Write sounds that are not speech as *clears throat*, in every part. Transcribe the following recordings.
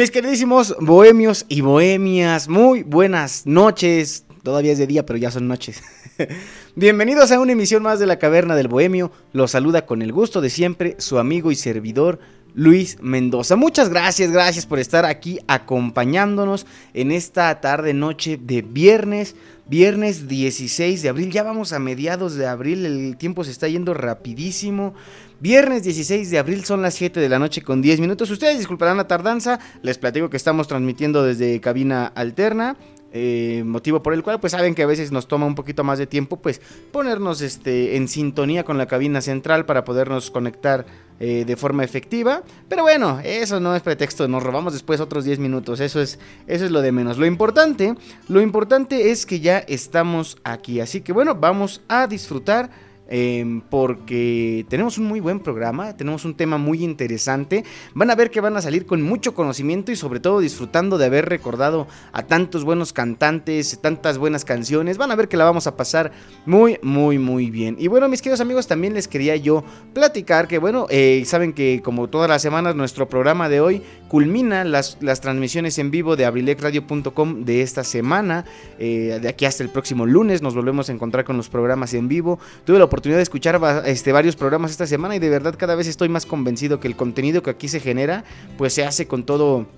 Mis queridísimos bohemios y bohemias, muy buenas noches. Todavía es de día, pero ya son noches. *laughs* Bienvenidos a una emisión más de la Caverna del Bohemio. Los saluda con el gusto de siempre su amigo y servidor Luis Mendoza. Muchas gracias, gracias por estar aquí acompañándonos en esta tarde noche de viernes, viernes 16 de abril. Ya vamos a mediados de abril, el tiempo se está yendo rapidísimo. Viernes 16 de abril son las 7 de la noche con 10 minutos. Ustedes disculparán la tardanza. Les platico que estamos transmitiendo desde cabina alterna. Eh, motivo por el cual pues saben que a veces nos toma un poquito más de tiempo pues ponernos este en sintonía con la cabina central para podernos conectar eh, de forma efectiva pero bueno eso no es pretexto nos robamos después otros 10 minutos eso es eso es lo de menos lo importante lo importante es que ya estamos aquí así que bueno vamos a disfrutar Em, porque tenemos un muy buen programa, tenemos un tema muy interesante. Van a ver que van a salir con mucho conocimiento y sobre todo disfrutando de haber recordado a tantos buenos cantantes, tantas buenas canciones. Van a ver que la vamos a pasar muy, muy, muy bien. Y bueno, mis queridos amigos, también les quería yo platicar que, bueno, eh, saben que como todas las semanas nuestro programa de hoy culmina las, las transmisiones en vivo de abrilexradio.com de esta semana. Eh, de aquí hasta el próximo lunes nos volvemos a encontrar con los programas en vivo. Tuve la oportunidad de escuchar este, varios programas esta semana y de verdad cada vez estoy más convencido que el contenido que aquí se genera pues se hace con todo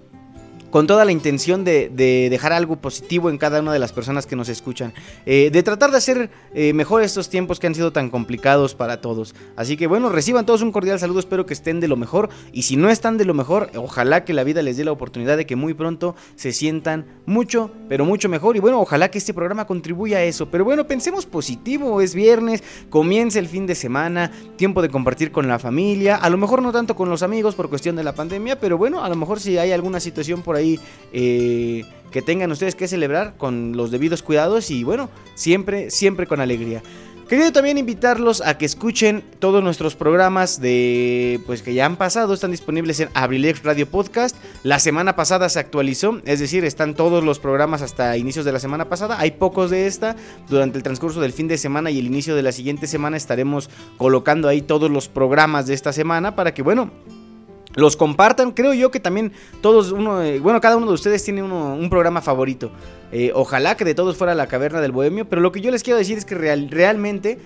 con toda la intención de, dejar algo positivo en cada una de las personas que nos escuchan, eh, de tratar de hacer eh, mejor estos tiempos que han sido tan complicados para todos. Así que bueno, reciban todos un cordial saludo, espero que estén de lo mejor y si no están de lo mejor, ojalá que la vida les dé la oportunidad de que muy pronto se sientan mucho, pero mucho mejor y bueno, ojalá que este programa contribuya a eso. Pero bueno, pensemos positivo, es viernes, comienza el fin de semana, tiempo de compartir con la familia, a lo mejor no tanto con los amigos por cuestión de la pandemia, pero bueno, a lo mejor si hay alguna situación por ahí eh, que tengan ustedes que celebrar con los debidos cuidados y bueno, siempre, siempre con alegría. Quería también invitarlos a que escuchen todos nuestros programas de pues que ya han pasado, están disponibles en Abrilex Radio Podcast. La semana pasada se actualizó, es decir, están todos los programas hasta inicios de la semana pasada. Hay pocos de esta. Durante el transcurso del fin de semana y el inicio de la siguiente semana estaremos colocando ahí todos los programas de esta semana para que bueno, los compartan. Creo yo que también todos, uno, eh, bueno, cada uno de ustedes tiene un programa favorito. Eh, ojalá que de todos fuera la caverna del bohemio, pero lo que yo les quiero decir es que realmente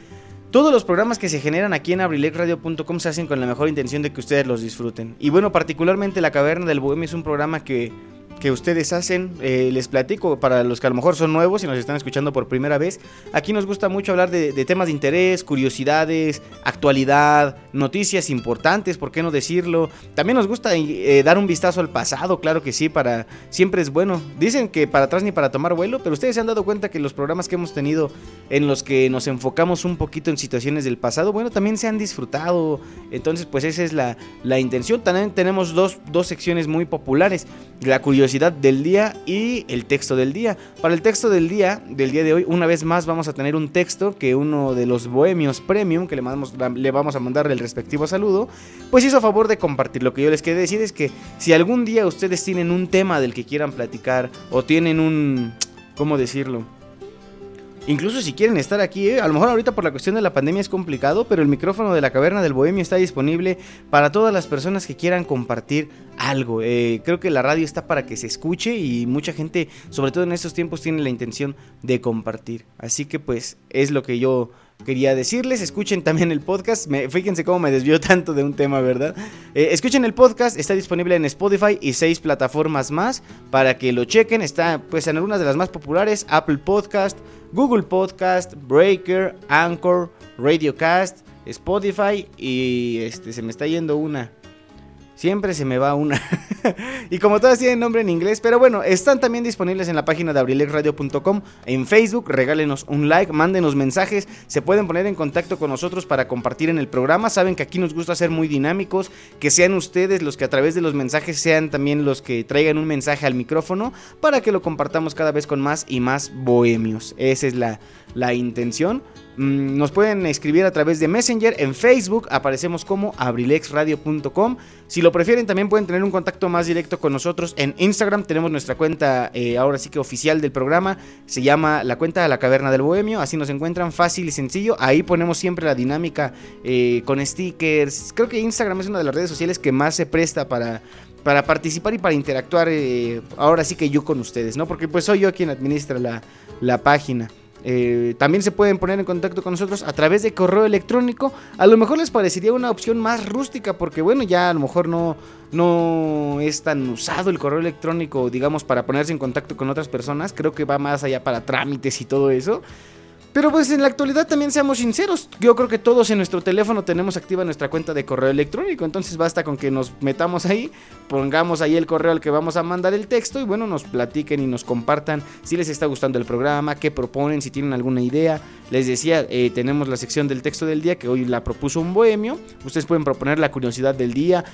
todos los programas que se generan aquí en abrilexradio.com se hacen con la mejor intención de que ustedes los disfruten. Y bueno, particularmente la caverna del bohemio es un programa que que ustedes hacen. Eh, les platico para los que a lo mejor son nuevos y nos están escuchando por primera vez. Aquí nos gusta mucho hablar de, temas de interés, curiosidades, actualidad, noticias importantes, ¿por qué no decirlo? También nos gusta eh, dar un vistazo al pasado, claro que sí, para siempre es bueno. Dicen que para atrás ni para tomar vuelo, pero ustedes se han dado cuenta que los programas que hemos tenido en los que nos enfocamos un poquito en situaciones del pasado, bueno, también se han disfrutado. Entonces, pues esa es la, la intención. También tenemos dos, dos secciones muy populares. La curiosidad del día y el texto del día. Para el texto del día, del día de hoy, una vez más vamos a tener un texto que uno de los bohemios premium, que le, vamos a mandar el respectivo saludo, pues hizo favor de compartir. Lo que yo les quiero decir es que si algún día ustedes tienen un tema del que quieran platicar o tienen un... ¿Cómo decirlo? Incluso si quieren estar aquí, ¿eh? a lo mejor ahorita por la cuestión de la pandemia es complicado, pero el micrófono de la caverna del bohemio está disponible para todas las personas que quieran compartir algo. Eh, creo que la radio está para que se escuche y mucha gente, sobre todo en estos tiempos, tiene la intención de compartir. Así que pues es lo que yo quería decirles. Escuchen también el podcast. fíjense cómo me desvió tanto de un tema, ¿verdad? Eh, escuchen el podcast. Está disponible en Spotify y seis plataformas más para que lo chequen. Está pues en algunas de las más populares. Apple Podcast, Google Podcast, Breaker, Anchor, Radiocast, Spotify y este se me está yendo una. Siempre se me va una. *laughs* y como todas tienen nombre en inglés, pero bueno, están también disponibles en la página de abrilexradio.com, en Facebook, regálenos un like, mándenos mensajes, se pueden poner en contacto con nosotros para compartir en el programa, saben que aquí nos gusta ser muy dinámicos, que sean ustedes los que a través de los mensajes sean también los que traigan un mensaje al micrófono para que lo compartamos cada vez con más y más bohemios. Esa es la, la intención. Mm, nos pueden escribir a través de Messenger, en Facebook aparecemos como abrilexradio.com. Si lo prefieren también pueden tener un contacto más directo con nosotros en Instagram. Tenemos nuestra cuenta eh, ahora sí que oficial del programa. Se llama la cuenta de la caverna del bohemio. Así nos encuentran fácil y sencillo. Ahí ponemos siempre la dinámica eh, con stickers. Creo que Instagram es una de las redes sociales que más se presta para, para participar y para interactuar eh, ahora sí que yo con ustedes, ¿no? Porque pues soy yo quien administra la, la página. Eh, también se pueden poner en contacto con nosotros a través de correo electrónico. A lo mejor les parecería una opción más rústica porque bueno, ya a lo mejor no, no es tan usado el correo electrónico, digamos, para ponerse en contacto con otras personas. Creo que va más allá para trámites y todo eso. Pero pues en la actualidad también seamos sinceros, yo creo que todos en nuestro teléfono tenemos activa nuestra cuenta de correo electrónico, entonces basta con que nos metamos ahí, pongamos ahí el correo al que vamos a mandar el texto y bueno, nos platiquen y nos compartan si les está gustando el programa, qué proponen, si tienen alguna idea. Les decía, eh, tenemos la sección del texto del día que hoy la propuso un bohemio, ustedes pueden proponer la curiosidad del día,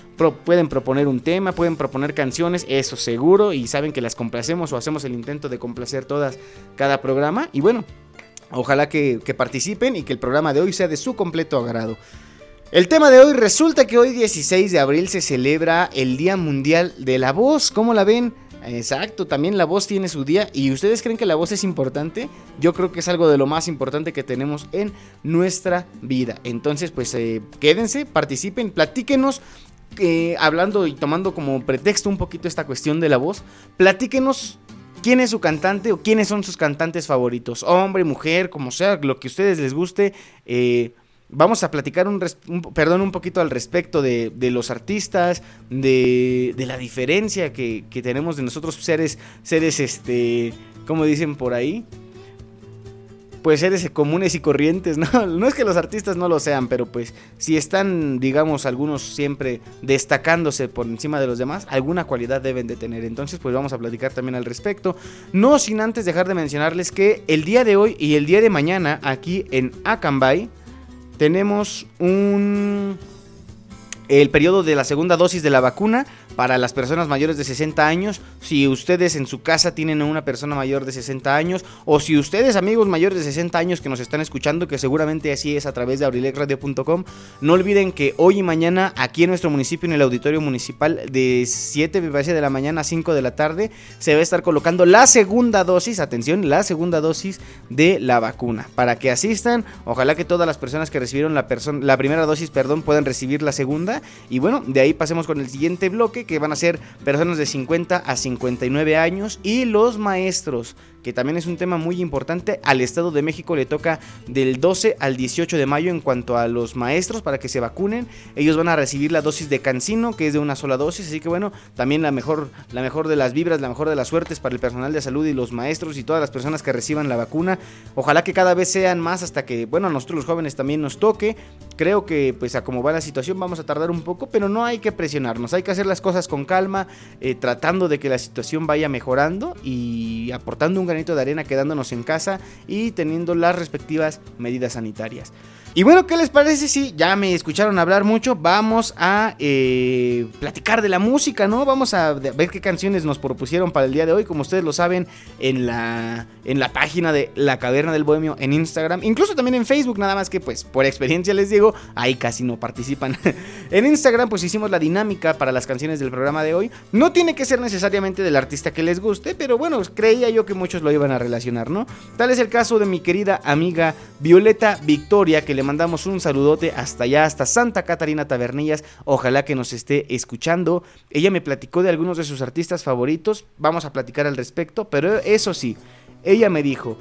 pueden proponer un tema, pueden proponer canciones, eso seguro, y saben que las complacemos o hacemos el intento de complacer todas cada programa y bueno. Ojalá que, participen y que el programa de hoy sea de su completo agrado. El tema de hoy resulta que hoy 16 de abril se celebra el Día Mundial de la Voz. ¿Cómo la ven? Exacto, también la voz tiene su día. ¿Y ustedes creen que la voz es importante? Yo creo que es algo de lo más importante que tenemos en nuestra vida. Entonces, pues eh, quédense, participen, platíquenos. Eh, hablando y tomando como pretexto un poquito esta cuestión de la voz, platíquenos quién es su cantante o quiénes son sus cantantes favoritos, hombre, mujer, como sea, lo que a ustedes les guste. Eh, vamos a platicar un, perdón, un poquito al respecto de, los artistas, de, la diferencia que, que, tenemos de nosotros seres, seres, este, como dicen por ahí, pues seres comunes y corrientes, ¿no? *laughs* No es que los artistas no lo sean, pero pues si están, digamos, algunos siempre destacándose por encima de los demás, alguna cualidad deben de tener. Entonces, pues vamos a platicar también al respecto. No sin antes dejar de mencionarles que el día de hoy y el día de mañana aquí en Acambay tenemos un el periodo de la segunda dosis de la vacuna para las personas mayores de 60 años. Si ustedes en su casa tienen a una persona mayor de 60 años, o si ustedes, amigos mayores de 60 años que nos están escuchando, que seguramente así es a través de abrilexradio.com, no olviden que hoy y mañana aquí en nuestro municipio, en el auditorio municipal, de 7 de la mañana a 5 de la tarde, se va a estar colocando la segunda dosis, atención, la segunda dosis de la vacuna. Para que asistan, ojalá que todas las personas que recibieron la, la primera dosis, perdón, puedan recibir la segunda. Y bueno, de ahí pasemos con el siguiente bloque que van a ser personas de 50 a 59 años y los maestros que también es un tema muy importante. Al Estado de México le toca del 12 al 18 de mayo en cuanto a los maestros para que se vacunen. Ellos van a recibir la dosis de Cancino, que es de una sola dosis, así que bueno, también la mejor, la mejor de las vibras, la mejor de las suertes para el personal de salud y los maestros y todas las personas que reciban la vacuna. Ojalá que cada vez sean más hasta que, bueno, a nosotros los jóvenes también nos toque. Creo que pues a como va la situación vamos a tardar un poco, pero no hay que presionarnos, hay que hacer las cosas con calma, eh, tratando de que la situación vaya mejorando y aportando un granito de arena quedándonos en casa y teniendo las respectivas medidas sanitarias. Y bueno, ¿qué les parece si ya me escucharon hablar mucho? Vamos a eh, platicar de la música, ¿no? Vamos a ver qué canciones nos propusieron para el día de hoy. Como ustedes lo saben, en la, en la página de La Caverna del Bohemio en Instagram, incluso también en Facebook, nada más que pues por experiencia les digo, ahí casi no participan. *laughs* en Instagram pues hicimos la dinámica para las canciones del programa de hoy. No tiene que ser necesariamente del artista que les guste, pero bueno, creía yo que muchos lo iban a relacionar, ¿no? Tal es el caso de mi querida amiga Violeta Victoria, que le mandamos un saludote hasta allá, hasta Santa Catarina Tabernillas. Ojalá que nos esté escuchando. Ella me platicó de algunos de sus artistas favoritos. Vamos a platicar al respecto. Pero eso sí, ella me dijo.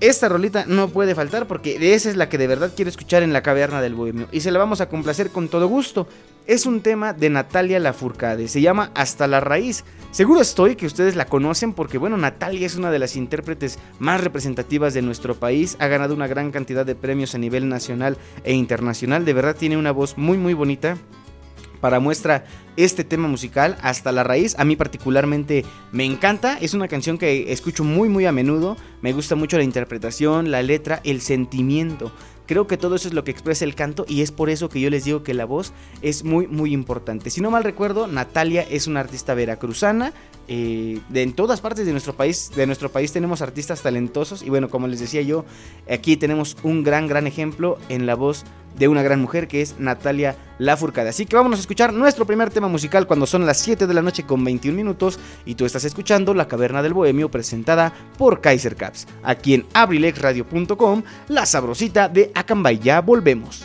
esta rolita no puede faltar porque esa es la que de verdad quiero escuchar en la caverna del bohemio. Y se la vamos a complacer con todo gusto. Es un tema de Natalia Lafourcade. Se llama Hasta la raíz. Seguro estoy que ustedes la conocen porque, bueno, Natalia es una de las intérpretes más representativas de nuestro país. Ha ganado una gran cantidad de premios a nivel nacional e internacional. De verdad tiene una voz muy, muy bonita para muestra este tema musical hasta la raíz. A mí particularmente me encanta. Es una canción que escucho muy muy a menudo. Me gusta mucho la interpretación, la letra, el sentimiento. Creo que todo eso es lo que expresa el canto y es por eso que yo les digo que la voz es muy muy importante. Si no mal recuerdo, Natalia es una artista veracruzana. Eh, de en todas partes de nuestro país, de nuestro país tenemos artistas talentosos y bueno, como les decía yo, aquí tenemos un gran gran ejemplo en la voz de una gran mujer que es Natalia Lafourcade. Así que vamos a escuchar nuestro primer tema musical cuando son las 7 de la noche con 21 minutos y tú estás escuchando La Caverna del Bohemio presentada por Kaiser Caps. Aquí en abrilexradio.com, la sabrosita de Acambay. Ya volvemos.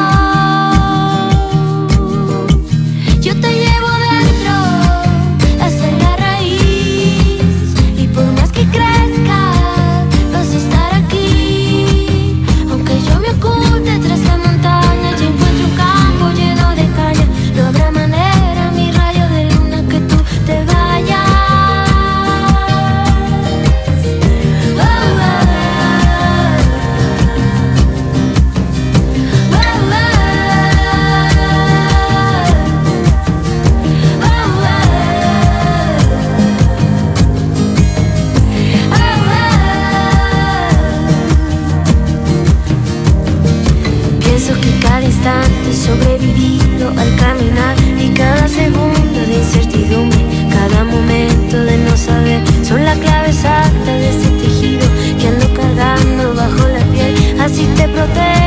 así te protege.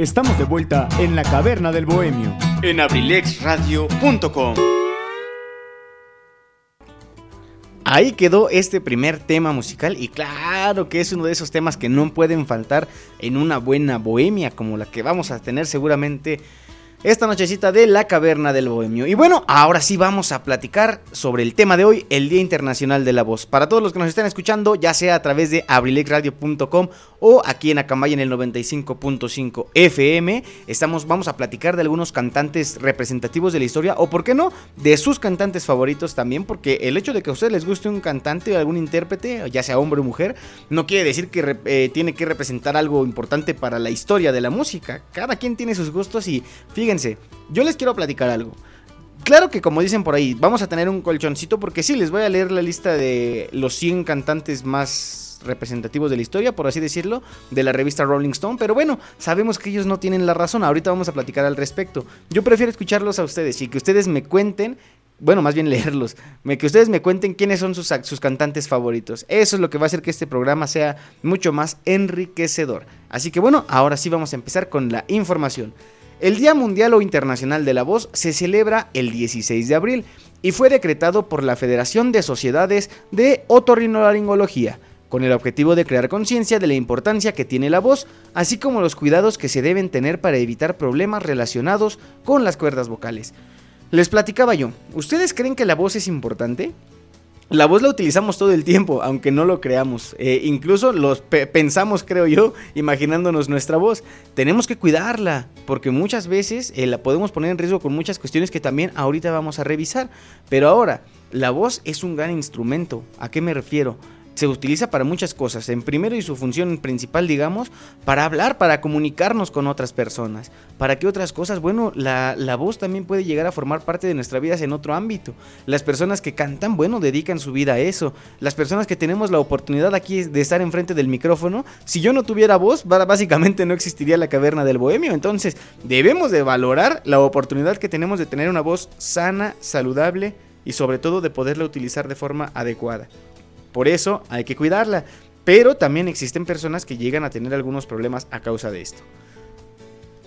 Estamos de vuelta en la caverna del bohemio en abrilexradio.com. ahí quedó este primer tema musical y claro que es uno de esos temas que no pueden faltar en una buena bohemia como la que vamos a tener seguramente esta nochecita de la caverna del bohemio. Y bueno, ahora sí vamos a platicar sobre el tema de hoy, el Día Internacional de la Voz. Para todos los que nos están escuchando, ya sea a través de abrilexradio.com o aquí en Acambay en el 95.5 FM, estamos, vamos a platicar de algunos cantantes representativos de la historia o, por qué no, de sus cantantes favoritos también, porque el hecho de que a ustedes les guste un cantante o algún intérprete, ya sea hombre o mujer, no quiere decir que eh, tiene que representar algo importante para la historia de la música. Cada quien tiene sus gustos y fíjense fíjense, yo les quiero platicar algo. Claro que como dicen por ahí, vamos a tener un colchoncito porque sí, les voy a leer la lista de los 100 cantantes más representativos de la historia, por así decirlo, de la revista Rolling Stone, pero bueno, sabemos que ellos no tienen la razón, ahorita vamos a platicar al respecto. Yo prefiero escucharlos a ustedes y que ustedes me cuenten, bueno, más bien *laughs* leerlos, que ustedes me cuenten quiénes son sus, sus cantantes favoritos. Eso es lo que va a hacer que este programa sea mucho más enriquecedor. Así que bueno, ahora sí vamos a empezar con la información. El Día Mundial o Internacional de la Voz se celebra el 16 de abril y fue decretado por la Federación de Sociedades de Otorrinolaringología, con el objetivo de crear conciencia de la importancia que tiene la voz, así como los cuidados que se deben tener para evitar problemas relacionados con las cuerdas vocales. Les platicaba yo, ¿ustedes creen que la voz es importante? La voz la utilizamos todo el tiempo, aunque no lo creamos. Eh, incluso los pensamos, creo yo, imaginándonos nuestra voz. Tenemos que cuidarla, porque muchas veces eh, la podemos poner en riesgo con muchas cuestiones que también ahorita vamos a revisar. Pero ahora, la voz es un gran instrumento. ¿A qué me refiero? Se utiliza para muchas cosas. En primero y su función principal, digamos, para hablar, para comunicarnos con otras personas. ¿Para qué otras cosas? Bueno, la, la, voz también puede llegar a formar parte de nuestra vida en otro ámbito. Las personas que cantan, bueno, dedican su vida a eso. Las personas que tenemos la oportunidad aquí de estar enfrente del micrófono, si yo no tuviera voz, básicamente no existiría la caverna del bohemio. Entonces, debemos de valorar la oportunidad que tenemos de tener una voz sana, saludable y sobre todo de poderla utilizar de forma adecuada. Por eso hay que cuidarla. Pero también existen personas que llegan a tener algunos problemas a causa de esto.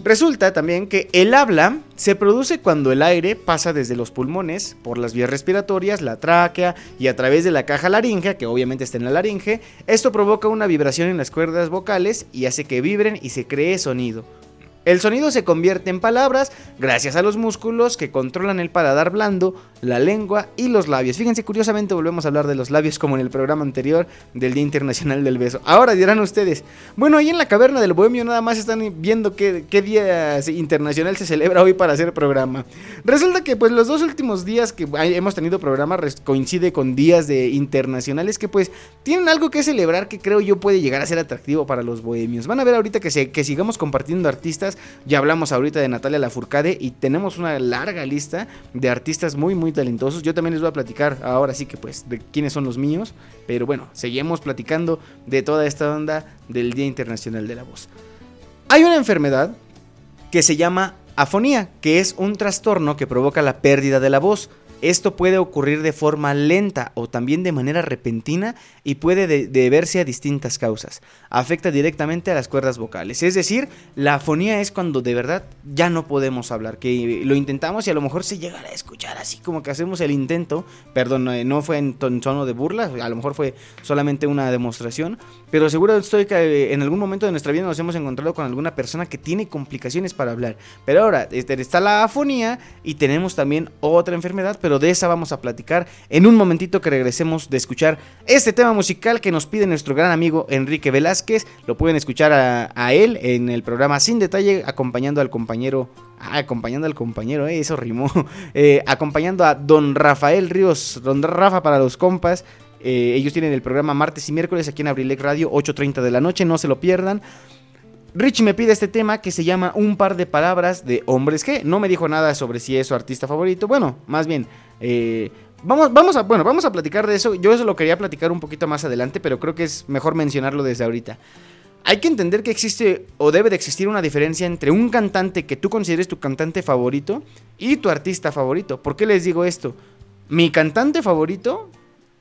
Resulta también que el habla se produce cuando el aire pasa desde los pulmones, por las vías respiratorias, la tráquea y a través de la caja laringea, que obviamente está en la laringe. Esto provoca una vibración en las cuerdas vocales y hace que vibren y se cree sonido. El sonido se convierte en palabras gracias a los músculos que controlan el paladar blando, la lengua y los labios. Fíjense, curiosamente volvemos a hablar de los labios como en el programa anterior del Día Internacional del Beso. Ahora dirán ustedes, bueno, ahí en la caverna del Bohemio nada más están viendo qué, qué día internacional se celebra hoy para hacer programa. Resulta que pues los dos últimos días que hemos tenido programa coincide con días de internacionales que pues tienen algo que celebrar que creo yo puede llegar a ser atractivo para los bohemios. Van a ver ahorita que, que sigamos compartiendo artistas ya hablamos ahorita de Natalia Lafourcade y tenemos una larga lista de artistas muy, muy talentosos. Yo también les voy a platicar ahora sí que pues de quiénes son los míos. Pero bueno, seguimos platicando de toda esta onda del Día Internacional de la Voz. Hay una enfermedad que se llama afonía, que es un trastorno que provoca la pérdida de la voz. Esto puede ocurrir de forma lenta o también de manera repentina y puede deberse a distintas causas. Afecta directamente a las cuerdas vocales. Es decir, la afonía es cuando de verdad ya no podemos hablar, que lo intentamos y a lo mejor se llega a escuchar así como que hacemos el intento. Perdón, no fue en tono de burla, a lo mejor fue solamente una demostración. Pero seguro estoy que eh, en algún momento de nuestra vida nos hemos encontrado con alguna persona que tiene complicaciones para hablar. Pero ahora este, está la afonía y tenemos también otra enfermedad, pero de esa vamos a platicar en un momentito que regresemos de escuchar este tema musical que nos pide nuestro gran amigo Enrique Velázquez. Lo pueden escuchar a, él en el programa Sin Detalle, acompañando al compañero Ah, acompañando al compañero, eh, eso rimó. *laughs* Eh, acompañando a don Rafael Ríos, don Rafa para los compas. Eh, ellos tienen el programa martes y miércoles aquí en Abrilec Radio, 8.30 de la noche, no se lo pierdan. Richie me pide este tema que se llama Un par de palabras de hombres que no me dijo nada sobre si es su artista favorito. Bueno, más bien, eh, vamos, vamos, a, bueno, vamos a platicar de eso. Yo eso lo quería platicar un poquito más adelante, pero creo que es mejor mencionarlo desde ahorita. Hay que entender que existe o debe de existir una diferencia entre un cantante que tú consideres tu cantante favorito y tu artista favorito. ¿Por qué les digo esto? Mi cantante favorito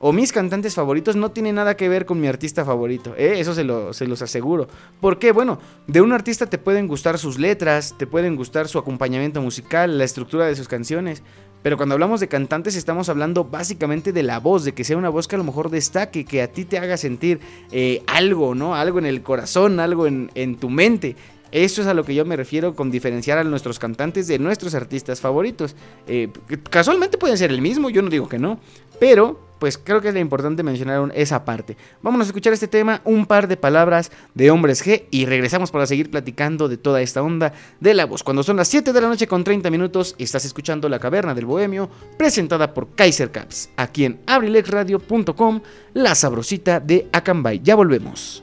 o mis cantantes favoritos no tiene nada que ver con mi artista favorito. ¿eh? Eso se, se, los aseguro. ¿Por qué? Bueno, de un artista te pueden gustar sus letras, te pueden gustar su acompañamiento musical, la estructura de sus canciones. Pero cuando hablamos de cantantes estamos hablando básicamente de la voz, de que sea una voz que a lo mejor destaque, que a ti te haga sentir eh, algo, ¿no? Algo en el corazón, algo en, en tu mente. Eso es a lo que yo me refiero con diferenciar a nuestros cantantes de nuestros artistas favoritos. Eh, casualmente pueden ser el mismo, yo no digo que no, pero pues creo que es importante mencionar esa parte. Vámonos a escuchar este tema, un par de palabras de Hombres G y regresamos para seguir platicando de toda esta onda de la voz. Cuando son las 7 de la noche con 30 minutos, estás escuchando La Caverna del Bohemio, presentada por Kaiser Caps, aquí en abrilexradio.com, la sabrosita de Acambay. Ya volvemos.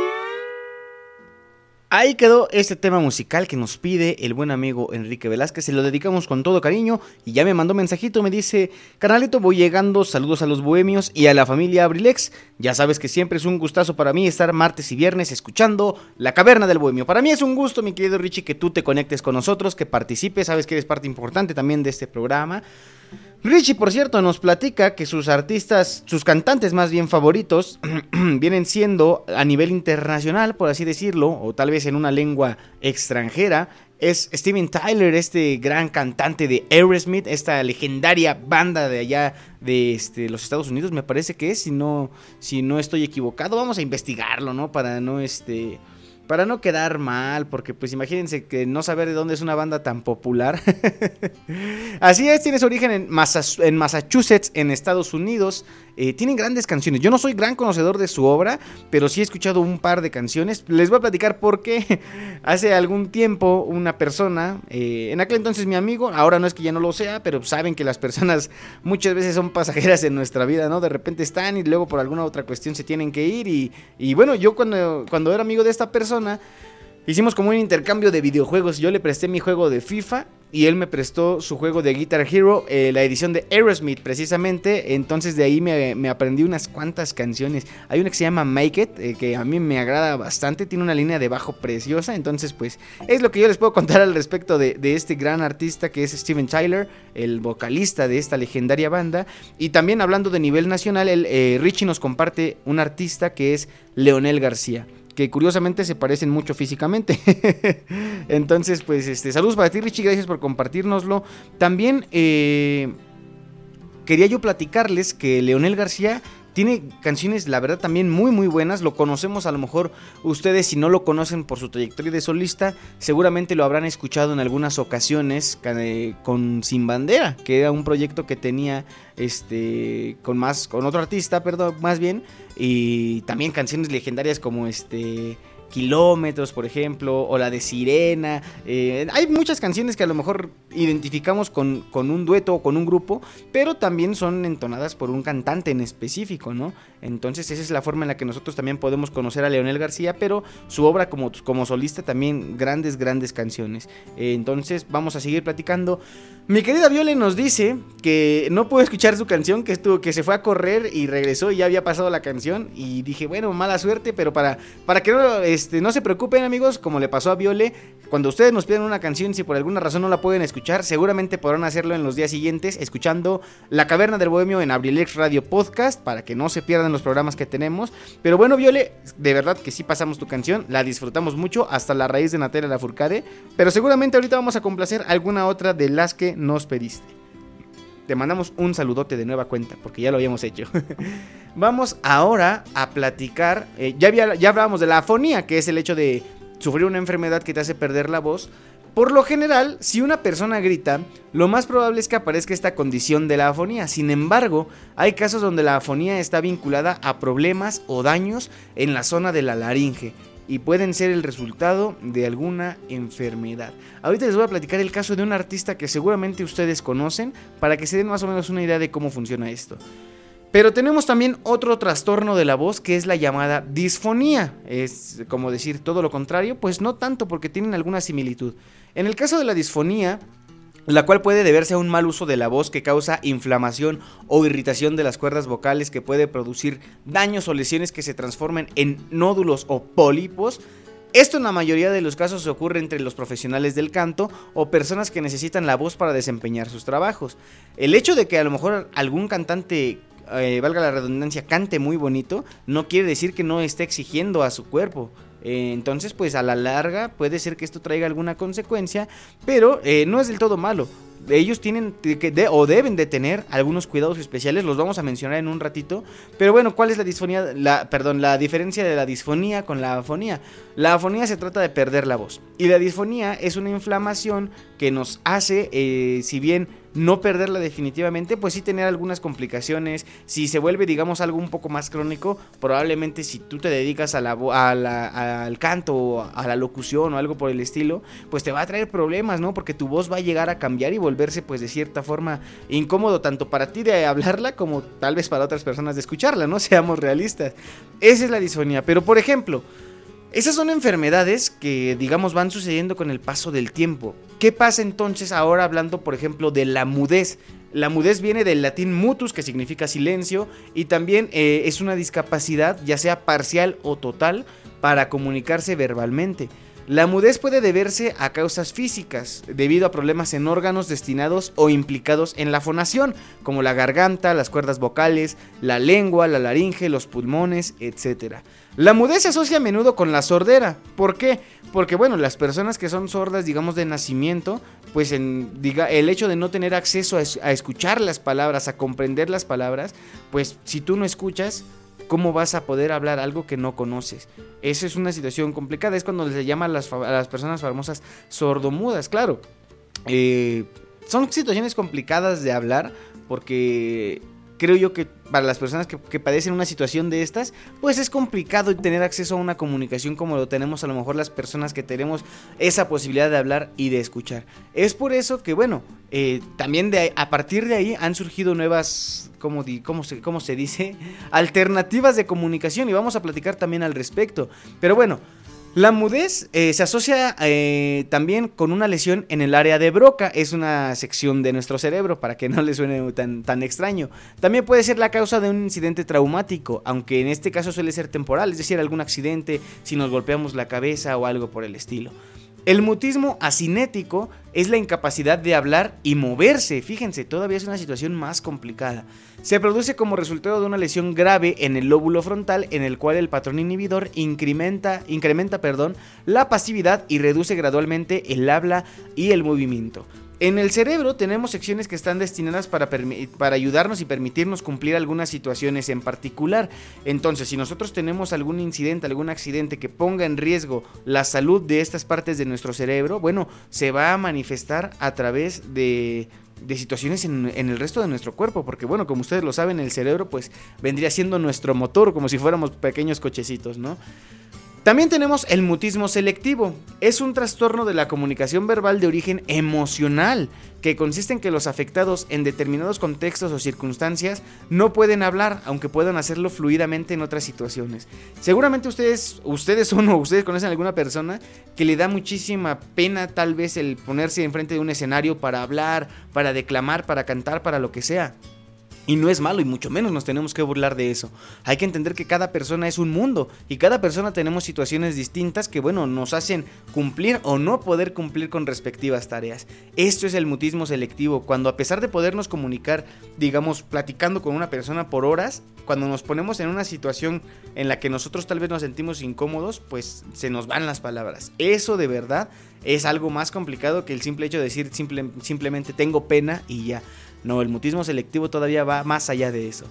Ahí quedó este tema musical que nos pide el buen amigo Enrique Velázquez. Se lo dedicamos con todo cariño y ya me mandó mensajito. Me dice: Canalito, voy llegando. Saludos a los bohemios y a la familia Abrilex. Ya sabes que siempre es un gustazo para mí estar martes y viernes escuchando La Caverna del Bohemio. Para mí es un gusto, mi querido Richie, que tú te conectes con nosotros, que participes. Sabes que eres parte importante también de este programa. Richie, por cierto, nos platica que sus artistas, sus cantantes más bien favoritos, *clears throat* vienen siendo a nivel internacional, por así decirlo, o tal vez en una lengua extranjera, es Steven Tyler, este gran cantante de Aerosmith, esta legendaria banda de allá de este, los Estados Unidos, me parece que es, si no, si no estoy equivocado, vamos a investigarlo, ¿no? Para no, este, para no quedar mal, porque pues imagínense que no saber de dónde es una banda tan popular. *laughs* Así es, tiene su origen en, Massachusetts, en Estados Unidos. Eh, tienen grandes canciones. Yo no soy gran conocedor de su obra, pero sí he escuchado un par de canciones. Les voy a platicar por qué. *laughs* Hace algún tiempo una persona, eh, en aquel entonces mi amigo, ahora no es que ya no lo sea, pero saben que las personas *laughs* muchas veces son pasajeras en nuestra vida, ¿no? De repente están y luego por alguna otra cuestión se tienen que ir. Y, y bueno, yo cuando, cuando era amigo de esta persona, hicimos como un intercambio de videojuegos. Yo le presté mi juego de FIFA y él me prestó su juego de Guitar Hero, eh, la edición de Aerosmith precisamente. Entonces de ahí me, aprendí unas cuantas canciones. Hay una que se llama Make It, eh, que a mí me agrada bastante, tiene una línea de bajo preciosa. Entonces pues es lo que yo les puedo contar al respecto de, este gran artista que es Steven Tyler, el vocalista de esta legendaria banda. Y también hablando de nivel nacional, el, eh, Richie nos comparte un artista que es Leonel García que curiosamente se parecen mucho físicamente. *laughs* Entonces, pues, este, saludos para ti, Richie, gracias por compartirnoslo. También eh, quería yo platicarles que Leonel García tiene canciones, la verdad, también muy, muy buenas. Lo conocemos a lo mejor ustedes, si no lo conocen por su trayectoria de solista, seguramente lo habrán escuchado en algunas ocasiones con Sin Bandera, que era un proyecto que tenía este con más con otro artista, perdón, más bien, y también canciones legendarias como este Kilómetros, por ejemplo, o la de Sirena. Eh, hay muchas canciones que a lo mejor identificamos con, con, un dueto o con un grupo, pero también son entonadas por un cantante en específico, ¿no? Entonces esa es la forma en la que nosotros también podemos conocer a Leonel García, pero su obra como, como solista también grandes, grandes canciones. Eh, entonces vamos a seguir platicando. Mi querida Viole nos dice que no pudo escuchar su canción, que estuvo, que se fue a correr y regresó y ya había pasado la canción. Y dije, bueno, mala suerte, pero para, para que no, este, no se preocupen, amigos, como le pasó a Viole, cuando ustedes nos piden una canción, si por alguna razón no la pueden escuchar, seguramente podrán hacerlo en los días siguientes, escuchando La Caverna del Bohemio en Abrilex Radio Podcast, para que no se pierdan los programas que tenemos. Pero bueno, Viole, de verdad que sí pasamos tu canción, la disfrutamos mucho, hasta la raíz de Natalia Lafourcade. Pero seguramente ahorita vamos a complacer alguna otra de las que nos pediste. Te mandamos un saludote de nueva cuenta, porque ya lo habíamos hecho. *laughs* Vamos ahora a platicar. Eh, ya, ya hablábamos de la afonía, que es el hecho de sufrir una enfermedad que te hace perder la voz. Por lo general, si una persona grita, lo más probable es que aparezca esta condición de la afonía. Sin embargo, hay casos donde la afonía está vinculada a problemas o daños en la zona de la laringe y pueden ser el resultado de alguna enfermedad. Ahorita les voy a platicar el caso de un artista que seguramente ustedes conocen para que se den más o menos una idea de cómo funciona esto. Pero tenemos también otro trastorno de la voz que es la llamada disfonía. Es como decir todo lo contrario, pues no tanto porque tienen alguna similitud. En el caso de la disfonía, la cual puede deberse a un mal uso de la voz que causa inflamación o irritación de las cuerdas vocales que puede producir daños o lesiones que se transformen en nódulos o pólipos. Esto en la mayoría de los casos ocurre entre los profesionales del canto o personas que necesitan la voz para desempeñar sus trabajos. El hecho de que a lo mejor algún cantante eh, valga la redundancia, cante muy bonito, no quiere decir que no esté exigiendo a su cuerpo. Eh, entonces, pues a la larga puede ser que esto traiga alguna consecuencia, pero eh, no es del todo malo. Ellos tienen que o deben de tener algunos cuidados especiales, los vamos a mencionar en un ratito. Pero bueno, ¿cuál es la disfonía? La, perdón, la diferencia de la disfonía con la afonía. La afonía se trata de perder la voz y la disfonía es una inflamación que nos hace, si bien no perderla definitivamente, pues sí tener algunas complicaciones. Si se vuelve, digamos, algo un poco más crónico, probablemente si tú te dedicas a la, al canto a la locución o algo por el estilo, pues te va a traer problemas, ¿no? Porque tu voz va a llegar a cambiar y volverse, pues de cierta forma, incómodo tanto para ti de hablarla como tal vez para otras personas de escucharla, ¿no? *laughs* Seamos realistas. Esa es la disfonía. Pero, por ejemplo, esas son enfermedades que, digamos, van sucediendo con el paso del tiempo. ¿Qué pasa entonces ahora hablando, por ejemplo, de la mudez? La mudez viene del latín mutus, que significa silencio, y también eh, es una discapacidad, ya sea parcial o total, para comunicarse verbalmente. La mudez puede deberse a causas físicas, debido a problemas en órganos destinados o implicados en la fonación, como la garganta, las cuerdas vocales, la lengua, la laringe, los pulmones, etc. La mudez se asocia a menudo con la sordera. ¿Por qué? Porque bueno, las personas que son sordas, digamos, de nacimiento, pues en, diga, el hecho de no tener acceso a, escuchar las palabras, a comprender las palabras, pues si tú no escuchas, ¿Cómo vas a poder hablar algo que no conoces? Esa es una situación complicada. Es cuando se llama a las, personas famosas sordomudas, claro. Eh, son situaciones complicadas de hablar porque creo yo que para las personas que, padecen una situación de estas, pues es complicado tener acceso a una comunicación como lo tenemos a lo mejor las personas que tenemos esa posibilidad de hablar y de escuchar. Es por eso que, bueno, eh, también de, a partir de ahí han surgido nuevas, ¿cómo, cómo, se, ¿cómo se dice? *laughs* Alternativas de comunicación y vamos a platicar también al respecto. Pero bueno. La mudez eh, se asocia eh, también con una lesión en el área de Broca, es una sección de nuestro cerebro, para que *laughs* no le suene tan, tan extraño. También puede ser la causa de un incidente traumático, aunque en este caso suele ser temporal, es decir, algún accidente, si nos golpeamos la cabeza o algo por el estilo. El mutismo asinético es la incapacidad de hablar y moverse. Fíjense, todavía es una situación más complicada. Se produce como resultado de una lesión grave en el lóbulo frontal en el cual el patrón inhibidor incrementa, incrementa perdón, la pasividad y reduce gradualmente el habla y el movimiento. En el cerebro tenemos secciones que están destinadas para, para, ayudarnos y permitirnos cumplir algunas situaciones en particular. Entonces, si nosotros tenemos algún incidente, algún accidente que ponga en riesgo la salud de estas partes de nuestro cerebro, bueno, se va a manifestar a través de, de situaciones en, en, el resto de nuestro cuerpo, porque bueno, como ustedes lo saben, el cerebro pues vendría siendo nuestro motor, como si fuéramos pequeños cochecitos, ¿no? También tenemos el mutismo selectivo. Es un trastorno de la comunicación verbal de origen emocional, que consiste en que los afectados en determinados contextos o circunstancias no pueden hablar, aunque puedan hacerlo fluidamente en otras situaciones. Seguramente ustedes, ustedes son o ustedes conocen a alguna persona que le da muchísima pena tal vez el ponerse enfrente de un escenario para hablar, para declamar, para cantar, para lo que sea. Y no es malo y mucho menos nos tenemos que burlar de eso. Hay que entender que cada persona es un mundo y cada persona tenemos situaciones distintas que bueno, nos hacen cumplir o no poder cumplir con respectivas tareas. Esto es el mutismo selectivo, cuando a pesar de podernos comunicar, digamos, platicando con una persona por horas, cuando nos ponemos en una situación en la que nosotros tal vez nos sentimos incómodos, pues se nos van las palabras. Eso de verdad es algo más complicado que el simple hecho de decir simplemente tengo pena y ya. No, el mutismo selectivo todavía va más allá de eso.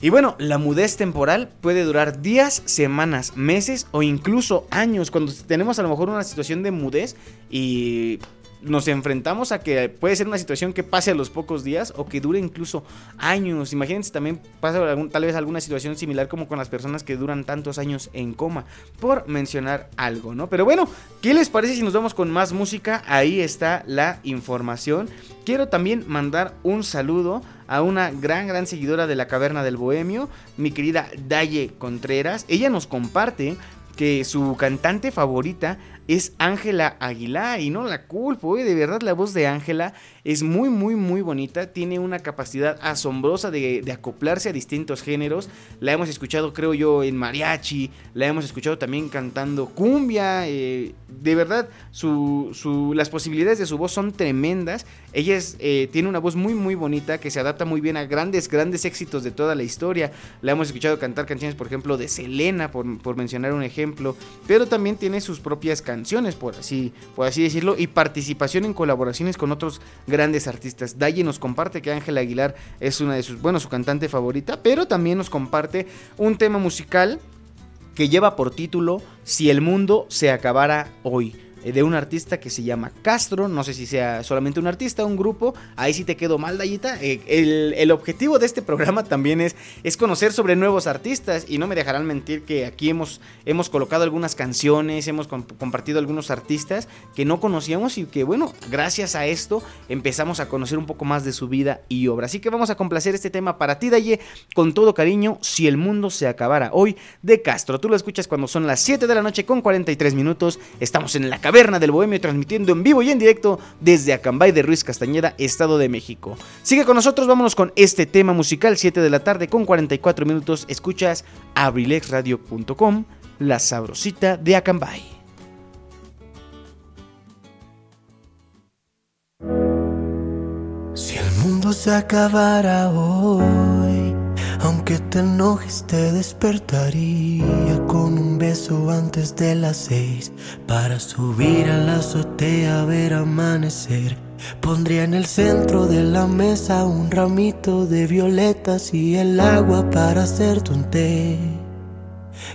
Y bueno, la mudez temporal puede durar días, semanas, meses o incluso años. Cuando tenemos a lo mejor una situación de mudez y nos enfrentamos a que puede ser una situación que pase a los pocos días o que dure incluso años. Imagínense también pasa tal vez alguna situación similar como con las personas que duran tantos años en coma, por mencionar algo, ¿no? Pero bueno, ¿qué les parece si nos vamos con más música? Ahí está la información. Quiero también mandar un saludo a una gran, gran seguidora de la Caverna del Bohemio, mi querida Daye Contreras. Ella nos comparte que su cantante favorita es Ángela Aguilar y no la culpo, ¿eh? de verdad la voz de Ángela es muy muy muy bonita, tiene una capacidad asombrosa de, acoplarse a distintos géneros, la hemos escuchado creo yo en mariachi, la hemos escuchado también cantando cumbia, eh, de verdad su, las posibilidades de su voz son tremendas, ella eh, tiene una voz muy muy bonita que se adapta muy bien a grandes grandes éxitos de toda la historia, la hemos escuchado cantar canciones por ejemplo de Selena, por, por mencionar un ejemplo, pero también tiene sus propias canciones, por así, por así decirlo, y participación en colaboraciones con otros grandes artistas. Daye nos comparte que Ángela Aguilar es una de sus, bueno, su cantante favorita, pero también nos comparte un tema musical que lleva por título Si el mundo se acabara hoy. Eh, de un artista que se llama Castro. No sé si sea solamente un artista, un grupo. Ahí sí te quedo mal, Dayita. Eh, el, objetivo de este programa también es, es conocer sobre nuevos artistas. Y no me dejarán mentir que aquí hemos, hemos colocado algunas canciones, hemos compartido algunos artistas que no conocíamos y que, bueno, gracias a esto empezamos a conocer un poco más de su vida y obra. Así que vamos a complacer este tema para ti, Daye, con todo cariño. Si el mundo se acabara hoy, de Castro. Tú lo escuchas cuando son las 7 de la noche con 43 minutos. Estamos en la cabeza Taberna del Bohemio, transmitiendo en vivo y en directo desde Acambay de Ruiz Castañeda, Estado de México. Sigue con nosotros, vámonos con este tema musical, 7 de la tarde con 44 minutos. Escuchas abrilexradio.com, la sabrosita de Acambay. Si el mundo se acabara hoy aunque te enojes te despertaría con un beso antes de las seis para subir a la azotea a ver amanecer. Pondría en el centro de la mesa un ramito de violetas y el agua para hacerte un té.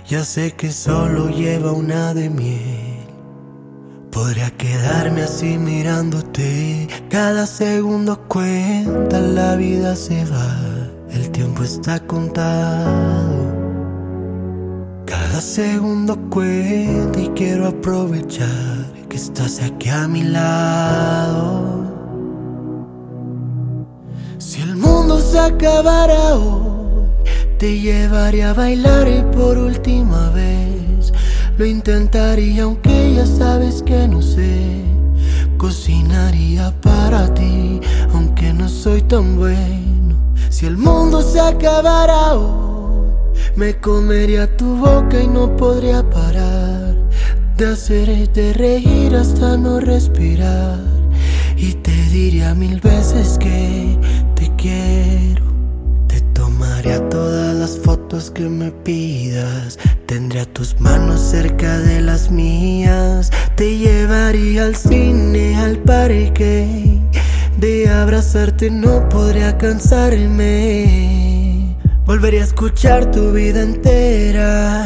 Ya sé que solo lleva una de miel. Podría quedarme así mirándote. Cada segundo cuenta, la vida se va. El tiempo está contado. Cada segundo cuenta y quiero aprovechar que estás aquí a mi lado. Si el mundo se acabara hoy, te llevaría a bailar y por última vez lo intentaría aunque ya sabes que no sé. Cocinaría para ti aunque no soy tan bueno. Si el mundo se acabara hoy, me comería tu boca y no podría parar de hacerte reír hasta no respirar. Y te diría mil veces que te quiero. Te tomaría todas las fotos que me pidas. Tendría tus manos cerca de las mías. Te llevaría al cine, al parque. De abrazarte no podría cansarme. Volvería a escuchar tu vida entera.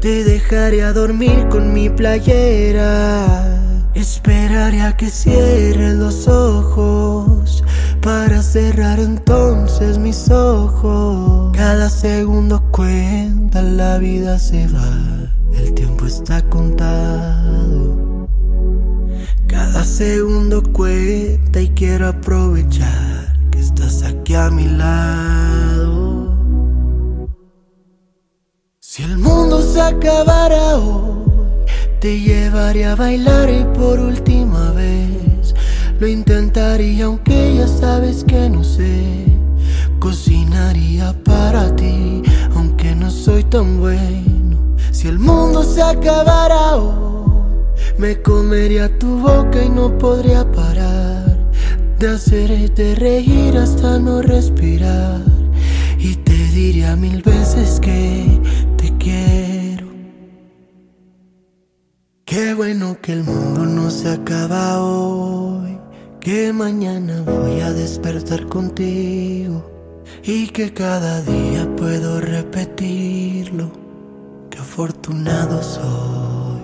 Te dejaría dormir con mi playera. Esperaré a que cierres los ojos para cerrar entonces mis ojos. Cada segundo cuenta, la vida se va, el tiempo está contado. Cada segundo cuenta y quiero aprovechar que estás aquí a mi lado. Si el mundo se acabara hoy, te llevaría a bailar y por última vez lo intentaría aunque ya sabes que no sé. Cocinaría para ti aunque no soy tan bueno. Si el mundo se acabara hoy, me comería tu boca y no podría parar de hacerte reír hasta no respirar. Y te diría mil veces que te quiero. Qué bueno que el mundo no se acaba hoy. Que mañana voy a despertar contigo. Y que cada día puedo repetirlo. Qué afortunado soy.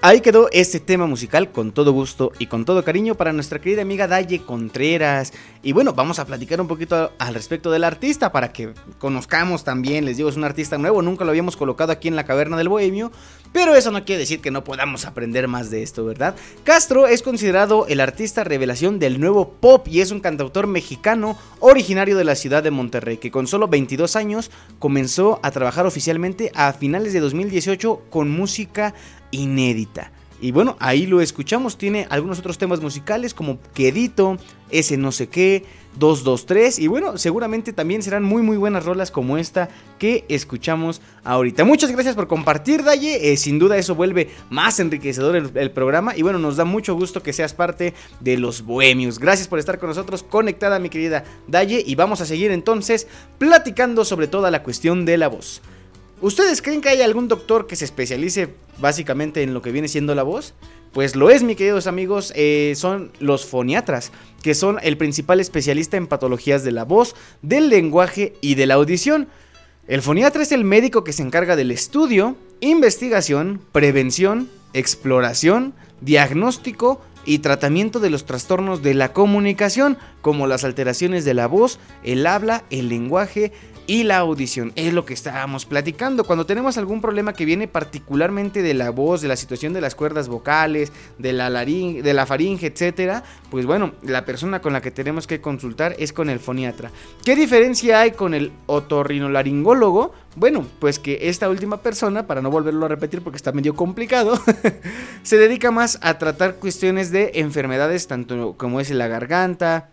Ahí quedó este tema musical con todo gusto y con todo cariño para nuestra querida amiga Daye Contreras. Y bueno, vamos a platicar un poquito al respecto del artista para que conozcamos también. Les digo, es un artista nuevo, nunca lo habíamos colocado aquí en la caverna del bohemio. Pero eso no quiere decir que no podamos aprender más de esto, ¿verdad? Castro es considerado el artista revelación del nuevo pop y es un cantautor mexicano originario de la ciudad de Monterrey que con solo 22 años comenzó a trabajar oficialmente a finales de 2018 con música inédita. Y bueno, ahí lo escuchamos, tiene algunos otros temas musicales como Quedito, ese no sé qué, 223 y bueno, seguramente también serán muy muy buenas rolas como esta que escuchamos ahorita. Muchas gracias por compartir, Daye, eh, sin duda eso vuelve más enriquecedor el, el, programa y bueno, nos da mucho gusto que seas parte de los bohemios. Gracias por estar con nosotros, conectada mi querida Daye y vamos a seguir entonces platicando sobre toda la cuestión de la voz. ¿Ustedes creen que hay algún doctor que se especialice básicamente en lo que viene siendo la voz? Pues lo es, mis queridos amigos, eh, son los foniatras, que son el principal especialista en patologías de la voz, del lenguaje y de la audición. El foniatra es el médico que se encarga del estudio, investigación, prevención, exploración, diagnóstico y tratamiento de los trastornos de la comunicación, como las alteraciones de la voz, el habla, el lenguaje, y la audición. Es lo que estábamos platicando. Cuando tenemos algún problema que viene particularmente de la voz, de la situación de las cuerdas vocales, de la, laringe, de la faringe, etcétera, pues bueno, la persona con la que tenemos que consultar es con el foniatra. ¿Qué diferencia hay con el otorrinolaringólogo? Bueno, pues que esta última persona, para no volverlo a repetir porque está medio complicado, *laughs* se dedica más a tratar cuestiones de enfermedades tanto como es la garganta,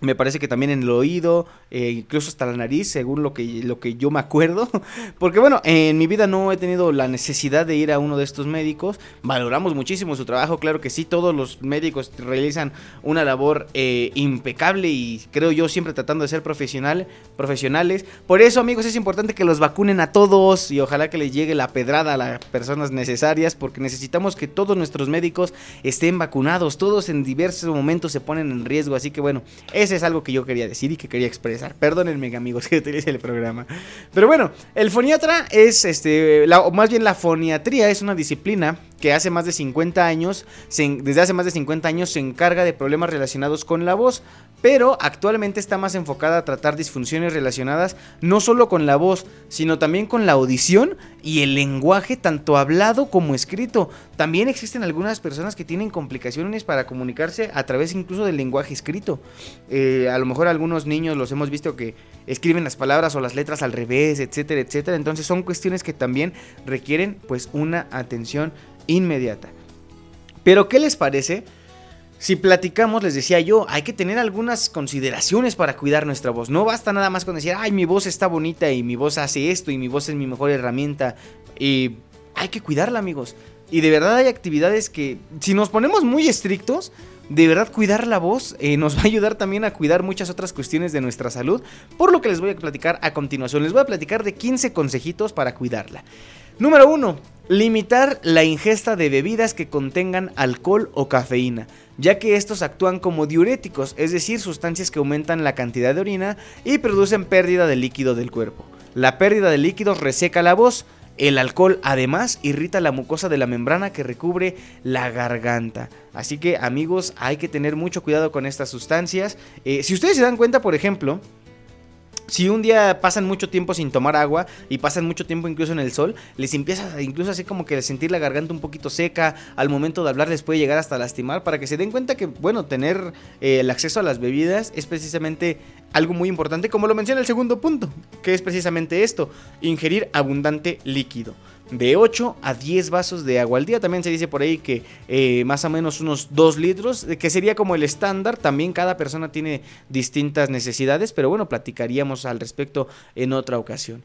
me parece que también en el oído, eh, incluso hasta la nariz, según lo que, lo que yo me acuerdo. *laughs* Porque bueno, en mi vida no he tenido la necesidad de ir a uno de estos médicos. Valoramos muchísimo su trabajo, claro que sí, todos los médicos realizan una labor eh, impecable y creo yo siempre tratando de ser profesional, profesionales. Por eso amigos es importante que los vacunen a todos y ojalá que les llegue la pedrada a las personas necesarias porque necesitamos que todos nuestros médicos estén vacunados. Todos en diversos momentos se ponen en riesgo, así que bueno, es es algo que yo quería decir y que quería expresar. Perdónenme, amigos, *laughs* que utilicé el programa. Pero bueno, el foniatra es, este, o más bien la foniatría es una disciplina que hace más de 50 años, desde hace más de 50 años se encarga de problemas relacionados con la voz, pero actualmente está más enfocada a tratar disfunciones relacionadas no solo con la voz, sino también con la audición y el lenguaje tanto hablado como escrito. También existen algunas personas que tienen complicaciones para comunicarse a través incluso del lenguaje escrito. Eh, a lo mejor algunos niños los hemos visto que escriben las palabras o las letras al revés, etcétera, etcétera. Entonces son cuestiones que también requieren pues una atención inmediata. Pero ¿qué les parece? Si platicamos, les decía yo, hay que tener algunas consideraciones para cuidar nuestra voz. No basta nada más con decir, ay, mi voz está bonita y mi voz hace esto y mi voz es mi mejor herramienta. Y hay que cuidarla, amigos. Y de verdad hay actividades que, si nos ponemos muy estrictos, de verdad cuidar la voz eh, nos va a ayudar también a cuidar muchas otras cuestiones de nuestra salud. Por lo que les voy a platicar a continuación. Les voy a platicar de 15 consejitos para cuidarla. Número 1. Limitar la ingesta de bebidas que contengan alcohol o cafeína, ya que estos actúan como diuréticos, es decir, sustancias que aumentan la cantidad de orina y producen pérdida de líquido del cuerpo. La pérdida de líquidos reseca la voz, el alcohol además irrita la mucosa de la membrana que recubre la garganta. Así que amigos hay que tener mucho cuidado con estas sustancias. Eh, si ustedes se dan cuenta, por ejemplo, si un día pasan mucho tiempo sin tomar agua y pasan mucho tiempo incluso en el sol, les empieza incluso así como que sentir la garganta un poquito seca, al momento de hablar les puede llegar hasta lastimar, para que se den cuenta que, bueno, tener eh, el acceso a las bebidas es precisamente algo muy importante, como lo menciona el segundo punto, que es precisamente esto, ingerir abundante líquido de 8 a 10 vasos de agua al día. También se dice por ahí que eh, más o menos unos 2 litros, que sería como el estándar. También cada persona tiene distintas necesidades, pero bueno, platicaríamos al respecto en otra ocasión.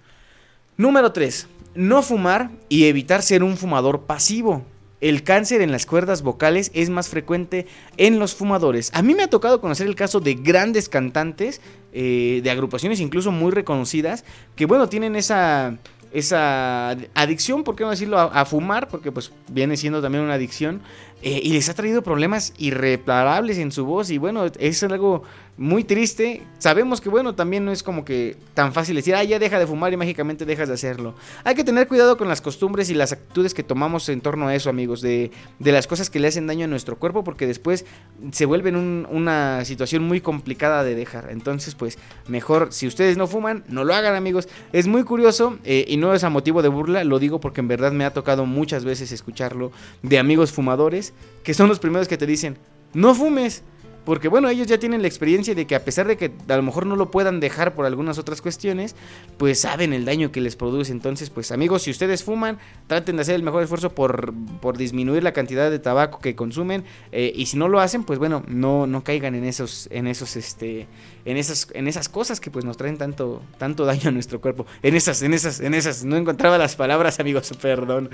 Número 3. No fumar y evitar ser un fumador pasivo. El cáncer en las cuerdas vocales es más frecuente en los fumadores. A mí me ha tocado conocer el caso de grandes cantantes, eh, de agrupaciones incluso muy reconocidas, que bueno, tienen esa esa adicción, ¿por qué no decirlo? A, fumar, porque pues viene siendo también una adicción. Eh, y les ha traído problemas irreparables en su voz. Y bueno, es algo muy triste. Sabemos que, bueno, también no es como que tan fácil decir, ah, ya deja de fumar y mágicamente dejas de hacerlo. Hay que tener cuidado con las costumbres y las actitudes que tomamos en torno a eso, amigos, de, de las cosas que le hacen daño a nuestro cuerpo, porque después se vuelven una situación muy complicada de dejar. Entonces, pues, mejor, si ustedes no fuman, no lo hagan, amigos. Es muy curioso eh, y no es a motivo de burla, lo digo porque en verdad me ha tocado muchas veces escucharlo de amigos fumadores, que son los primeros que te dicen, no fumes. Porque bueno, ellos ya tienen la experiencia de que a pesar de que a lo mejor no lo puedan dejar por algunas otras cuestiones, pues saben el daño que les produce. Entonces, pues amigos, si ustedes fuman, traten de hacer el mejor esfuerzo por, por disminuir la cantidad de tabaco que consumen. Eh, y si no lo hacen, pues bueno, no, no caigan en esos, en esos, este, en esas, en esas cosas que pues nos traen tanto, tanto daño a nuestro cuerpo. En esas, en esas, en esas. No encontraba las palabras, amigos, *laughs* perdón.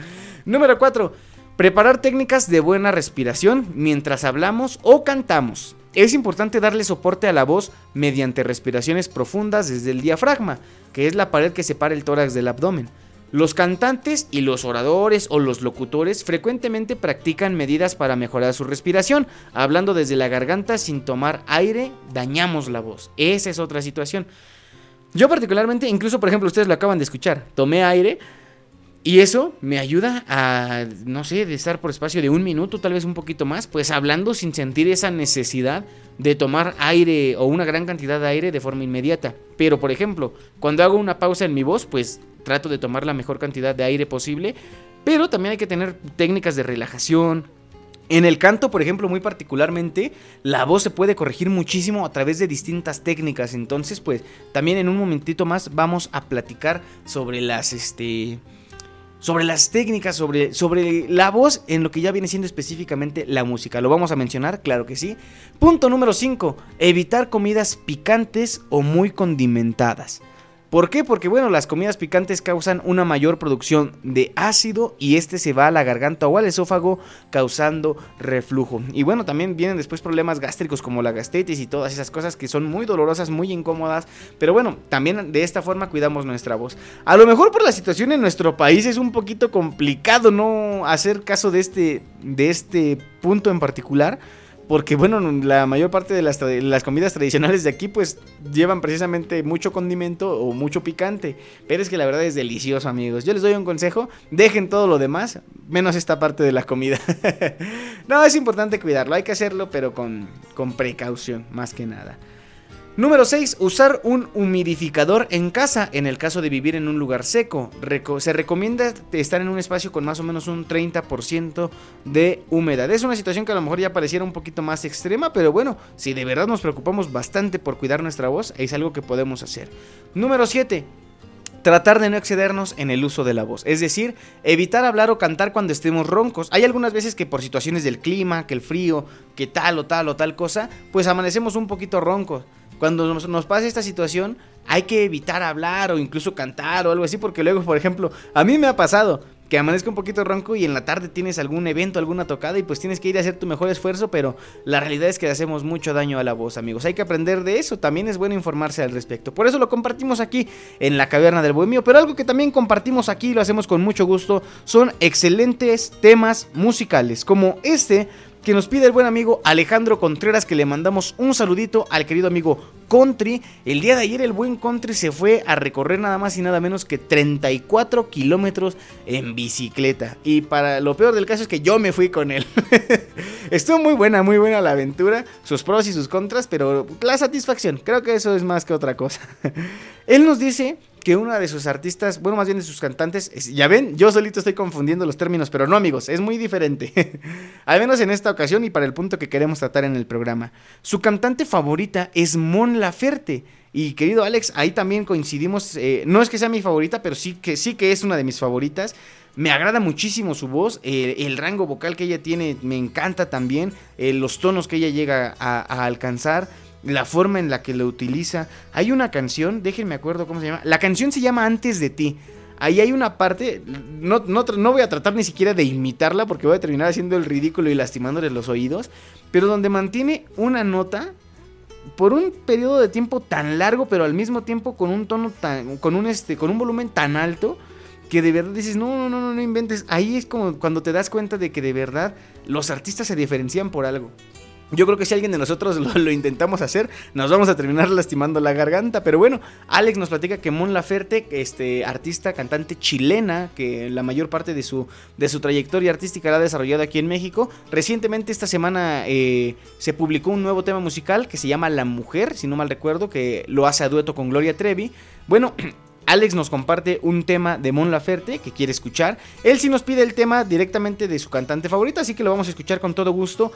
Número 4. Preparar técnicas de buena respiración mientras hablamos o cantamos. Es importante darle soporte a la voz mediante respiraciones profundas desde el diafragma, que es la pared que separa el tórax del abdomen. Los cantantes y los oradores o los locutores frecuentemente practican medidas para mejorar su respiración. Hablando desde la garganta sin tomar aire, dañamos la voz. Esa es otra situación. Yo particularmente, incluso por ejemplo ustedes lo acaban de escuchar, tomé aire Y eso me ayuda a, no sé, de estar por espacio de un minuto, tal vez un poquito más, pues hablando sin sentir esa necesidad de tomar aire o una gran cantidad de aire de forma inmediata. Pero, por ejemplo, cuando hago una pausa en mi voz, pues trato de tomar la mejor cantidad de aire posible. Pero también hay que tener técnicas de relajación, en el canto, por ejemplo, muy particularmente, la voz se puede corregir muchísimo a través de distintas técnicas. Entonces, pues, también en un momentito más vamos a platicar sobre las, este, sobre las técnicas, sobre, sobre la voz en lo que ya viene siendo específicamente la música. ¿Lo vamos a mencionar? Claro que sí. Punto número 5. Evitar comidas picantes o muy condimentadas. ¿Por qué? Porque bueno, las comidas picantes causan una mayor producción de ácido y este se va a la garganta o al esófago causando reflujo. Y bueno, también vienen después problemas gástricos como la gastritis y todas esas cosas que son muy dolorosas, muy incómodas. Pero bueno, también de esta forma cuidamos nuestra voz. A lo mejor por la situación en nuestro país es un poquito complicado no hacer caso de este, de este punto en particular porque bueno, la mayor parte de las, comidas tradicionales de aquí pues llevan precisamente mucho condimento o mucho picante, pero es que la verdad es delicioso amigos. Yo les doy un consejo, dejen todo lo demás, menos esta parte de la comida. *laughs* no, es importante cuidarlo, hay que hacerlo pero con, con precaución, más que nada. Número 6. Usar un humidificador en casa en el caso de vivir en un lugar seco. se recomienda estar en un espacio con más o menos un 30% de humedad. Es una situación que a lo mejor ya pareciera un poquito más extrema, pero bueno, si de verdad nos preocupamos bastante por cuidar nuestra voz, es algo que podemos hacer. Número 7. Tratar de no excedernos en el uso de la voz, es decir, evitar hablar o cantar cuando estemos roncos. Hay algunas veces que por situaciones del clima, que el frío, que tal o tal o tal cosa, pues amanecemos un poquito roncos. Cuando nos, nos pasa esta situación, hay que evitar hablar o incluso cantar o algo así, porque luego, por ejemplo, a mí me ha pasado que amanezca un poquito ronco y en la tarde tienes algún evento, alguna tocada y pues tienes que ir a hacer tu mejor esfuerzo, pero la realidad es que le hacemos mucho daño a la voz, amigos. Hay que aprender de eso, también es bueno informarse al respecto. Por eso lo compartimos aquí en la caverna del bohemio, pero algo que también compartimos aquí y lo hacemos con mucho gusto son excelentes temas musicales, como este que nos pide el buen amigo Alejandro Contreras, que le mandamos un saludito al querido amigo Country. El día de ayer el buen Country se fue a recorrer nada más y nada menos que 34 kilómetros en bicicleta. Y para lo peor del caso es que yo me fui con él. *laughs* Estuvo muy buena, muy buena la aventura, sus pros y sus contras, pero la satisfacción, creo que eso es más que otra cosa. *laughs* él nos dice que una de sus artistas, bueno, más bien de sus cantantes, ya ven, yo solito estoy confundiendo los términos, pero no amigos, es muy diferente. *laughs* Al menos en esta ocasión y para el punto que queremos tratar en el programa. Su cantante favorita es Mon Laferte. Y querido Alex, ahí también coincidimos, eh, no es que sea mi favorita, pero sí que, sí que es una de mis favoritas. Me agrada muchísimo su voz, eh, el rango vocal que ella tiene me encanta también, eh, los tonos que ella llega a alcanzar la forma en la que lo utiliza. Hay una canción, déjenme acuerdo cómo se llama. La canción se llama Antes de ti. Ahí hay una parte, no, no, no, voy a tratar ni siquiera de imitarla porque voy a terminar haciendo el ridículo y lastimándoles los oídos, pero donde mantiene una nota por un periodo de tiempo tan largo, pero al mismo tiempo con un tono tan, con un este, con un volumen tan alto que de verdad dices, no, no, no, no inventes. Ahí es como cuando te das cuenta de que de verdad los artistas se diferencian por algo. Yo creo que si alguien de nosotros *laughs* lo, intentamos hacer, nos vamos a terminar lastimando la garganta. Pero bueno, Alex nos platica que Mon Laferte, este artista, cantante chilena, que la mayor parte de su, de su trayectoria artística la ha desarrollado aquí en México. Recientemente, esta semana, eh, se publicó un nuevo tema musical que se llama La Mujer, si no mal recuerdo, que lo hace a dueto con Gloria Trevi. Bueno, *clears throat* Alex nos comparte un tema de Mon Laferte que quiere escuchar. Él sí nos pide el tema directamente de su cantante favorita, así que lo vamos a escuchar con todo gusto.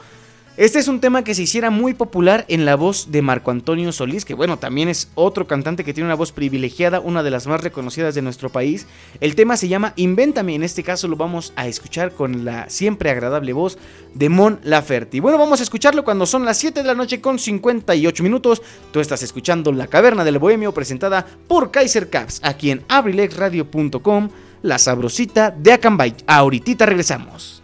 Este es un tema que se hiciera muy popular en la voz de Marco Antonio Solís, que bueno, también es otro cantante que tiene una voz privilegiada, una de las más reconocidas de nuestro país. El tema se llama Invéntame, en este caso lo vamos a escuchar con la siempre agradable voz de Mon Laferte. Y bueno, vamos a escucharlo cuando son las 7 de la noche con 58 minutos. Tú estás escuchando La Caverna del Bohemio presentada por Kaiser Caps, aquí en abrilexradio.com, la sabrosita de Acambay. Ahorita regresamos.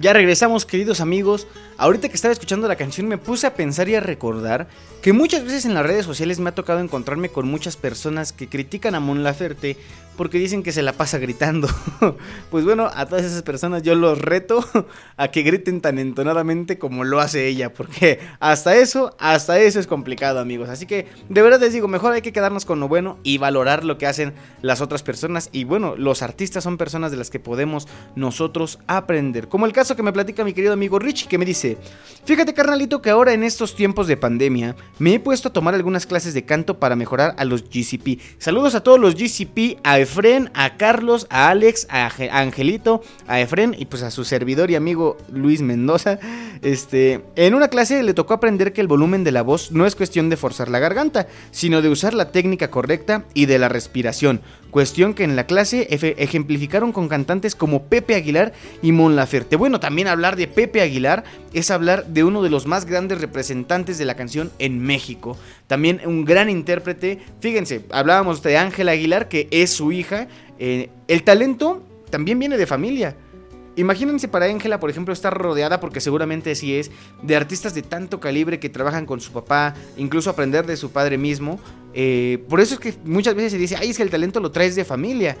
Ya regresamos, queridos amigos. Ahorita que estaba escuchando la canción me puse a pensar y a recordar que muchas veces en las redes sociales me ha tocado encontrarme con muchas personas que critican a Mon Laferte porque dicen que se la pasa gritando. *laughs* pues bueno, a todas esas personas yo los reto *laughs* a que griten tan entonadamente como lo hace ella, porque hasta eso, hasta eso es complicado, amigos. Así que de verdad les digo, mejor hay que quedarnos con lo bueno y valorar lo que hacen las otras personas. Y bueno, los artistas son personas de las que podemos nosotros aprender. Como el caso que me platica mi querido amigo Richie, que me dice, fíjate carnalito que ahora en estos tiempos de pandemia me he puesto a tomar algunas clases de canto para mejorar a los GCP. Saludos a todos los GCP, a Efren, a Carlos, a Alex, a Ange- a Angelito, a Efren y pues a su servidor y amigo Luis Mendoza. Este, en una clase le tocó aprender que el volumen de la voz no es cuestión de forzar la garganta, sino de usar la técnica correcta y de la respiración. Cuestión que en la clase ejemplificaron con cantantes como Pepe Aguilar y Mon Laferte. Bueno, también hablar de Pepe Aguilar es hablar de uno de los más grandes representantes de la canción en México. También un gran intérprete. Fíjense, hablábamos de Ángela Aguilar, que es su hija. Eh, el talento también viene de familia. Imagínense para Ángela, por ejemplo, estar rodeada, porque seguramente así es, de artistas de tanto calibre que trabajan con su papá, incluso aprender de su padre mismo. Eh, por eso es que muchas veces se dice, ay, es que el talento lo traes de familia.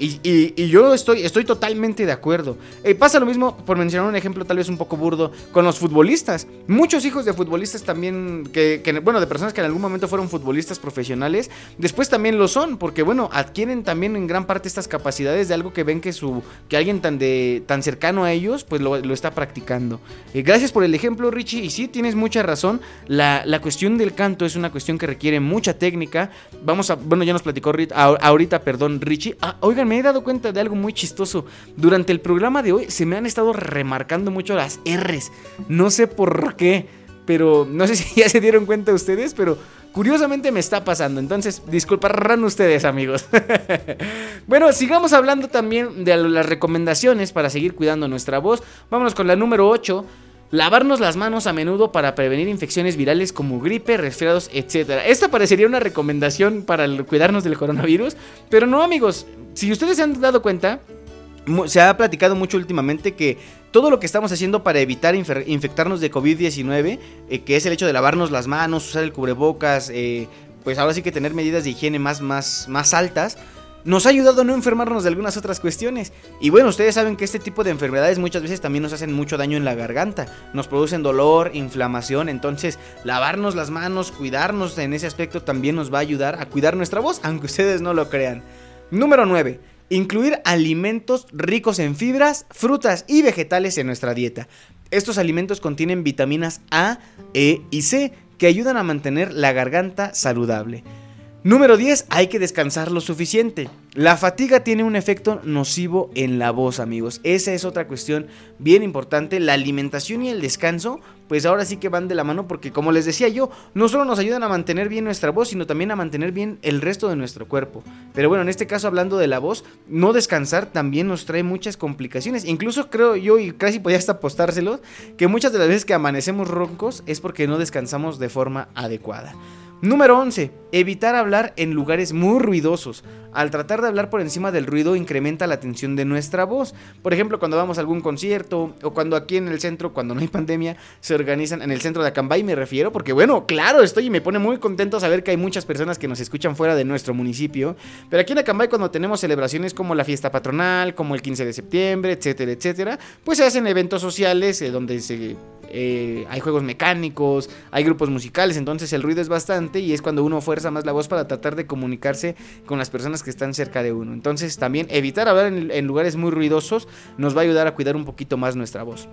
Y, y- y yo estoy, estoy totalmente de acuerdo. Eh, pasa lo mismo, por mencionar un ejemplo tal vez un poco burdo, con los futbolistas. Muchos hijos de futbolistas también, que, que, bueno, de personas que en algún momento fueron futbolistas profesionales, después también lo son, porque bueno, adquieren también en gran parte estas capacidades de algo que ven que su que alguien tan de tan cercano a ellos, pues lo, lo está practicando. Eh, gracias por el ejemplo, Richie, y sí, tienes mucha razón. La, la cuestión del canto es una cuestión que requiere mucha técnica. Vamos a, bueno, ya nos platicó ahorita, perdón, Richie. Ah, oigan, me he dado cuenta de algo muy chistoso. Durante el programa de hoy se me han estado remarcando mucho las R's. No sé por qué, pero no sé *laughs* si ya se dieron cuenta ustedes, pero curiosamente me está pasando. Entonces, disculparán ustedes, amigos. *laughs* bueno, sigamos hablando también de las recomendaciones para seguir cuidando nuestra voz. Vámonos con la número 8. Lavarnos las manos a menudo para prevenir infecciones virales como gripe, resfriados, etc. Esta parecería una recomendación para cuidarnos del coronavirus, pero no amigos, si ustedes se han dado cuenta, se ha platicado mucho últimamente que todo lo que estamos haciendo para evitar infectarnos de COVID-19, eh, que es el hecho de lavarnos las manos, usar el cubrebocas, eh, pues ahora sí que tener medidas de higiene más, más, más altas, nos ha ayudado a no enfermarnos de algunas otras cuestiones. Y bueno, ustedes saben que este tipo de enfermedades muchas veces también nos hacen mucho daño en la garganta, nos producen dolor, inflamación, entonces lavarnos las manos, cuidarnos en ese aspecto también nos va a ayudar a cuidar nuestra voz, aunque ustedes no lo crean. Número 9. Incluir alimentos ricos en fibras, frutas y vegetales en nuestra dieta. Estos alimentos contienen vitaminas A, E y C que ayudan a mantener la garganta saludable. Número 10. Hay que descansar lo suficiente. La fatiga tiene un efecto nocivo en la voz, amigos. Esa es otra cuestión bien importante. La alimentación y el descanso, pues ahora sí que van de la mano porque como les decía yo, no solo nos ayudan a mantener bien nuestra voz, sino también a mantener bien el resto de nuestro cuerpo. Pero bueno, en este caso hablando de la voz, no descansar también nos trae muchas complicaciones. Incluso creo yo, y casi podía hasta apostárselos, que muchas de las veces que amanecemos roncos es porque no descansamos de forma adecuada. Número 11. Evitar hablar en lugares muy ruidosos. Al tratar de hablar por encima del ruido incrementa la tensión de nuestra voz. Por ejemplo, cuando vamos a algún concierto o cuando aquí en el centro, cuando no hay pandemia, se organizan en el centro de Acambay, me refiero, porque bueno, claro, estoy y me pone muy contento saber que hay muchas personas que nos escuchan fuera de nuestro municipio. Pero aquí en Acambay cuando tenemos celebraciones como la fiesta patronal, como el 15 de septiembre, etcétera, etcétera, pues se hacen eventos sociales eh, donde se eh, hay juegos mecánicos, hay grupos musicales, entonces el ruido es bastante y es cuando uno fuerza más la voz para tratar de comunicarse con las personas que están cerca de uno. Entonces también evitar hablar en, en lugares muy ruidosos nos va a ayudar a cuidar un poquito más nuestra voz.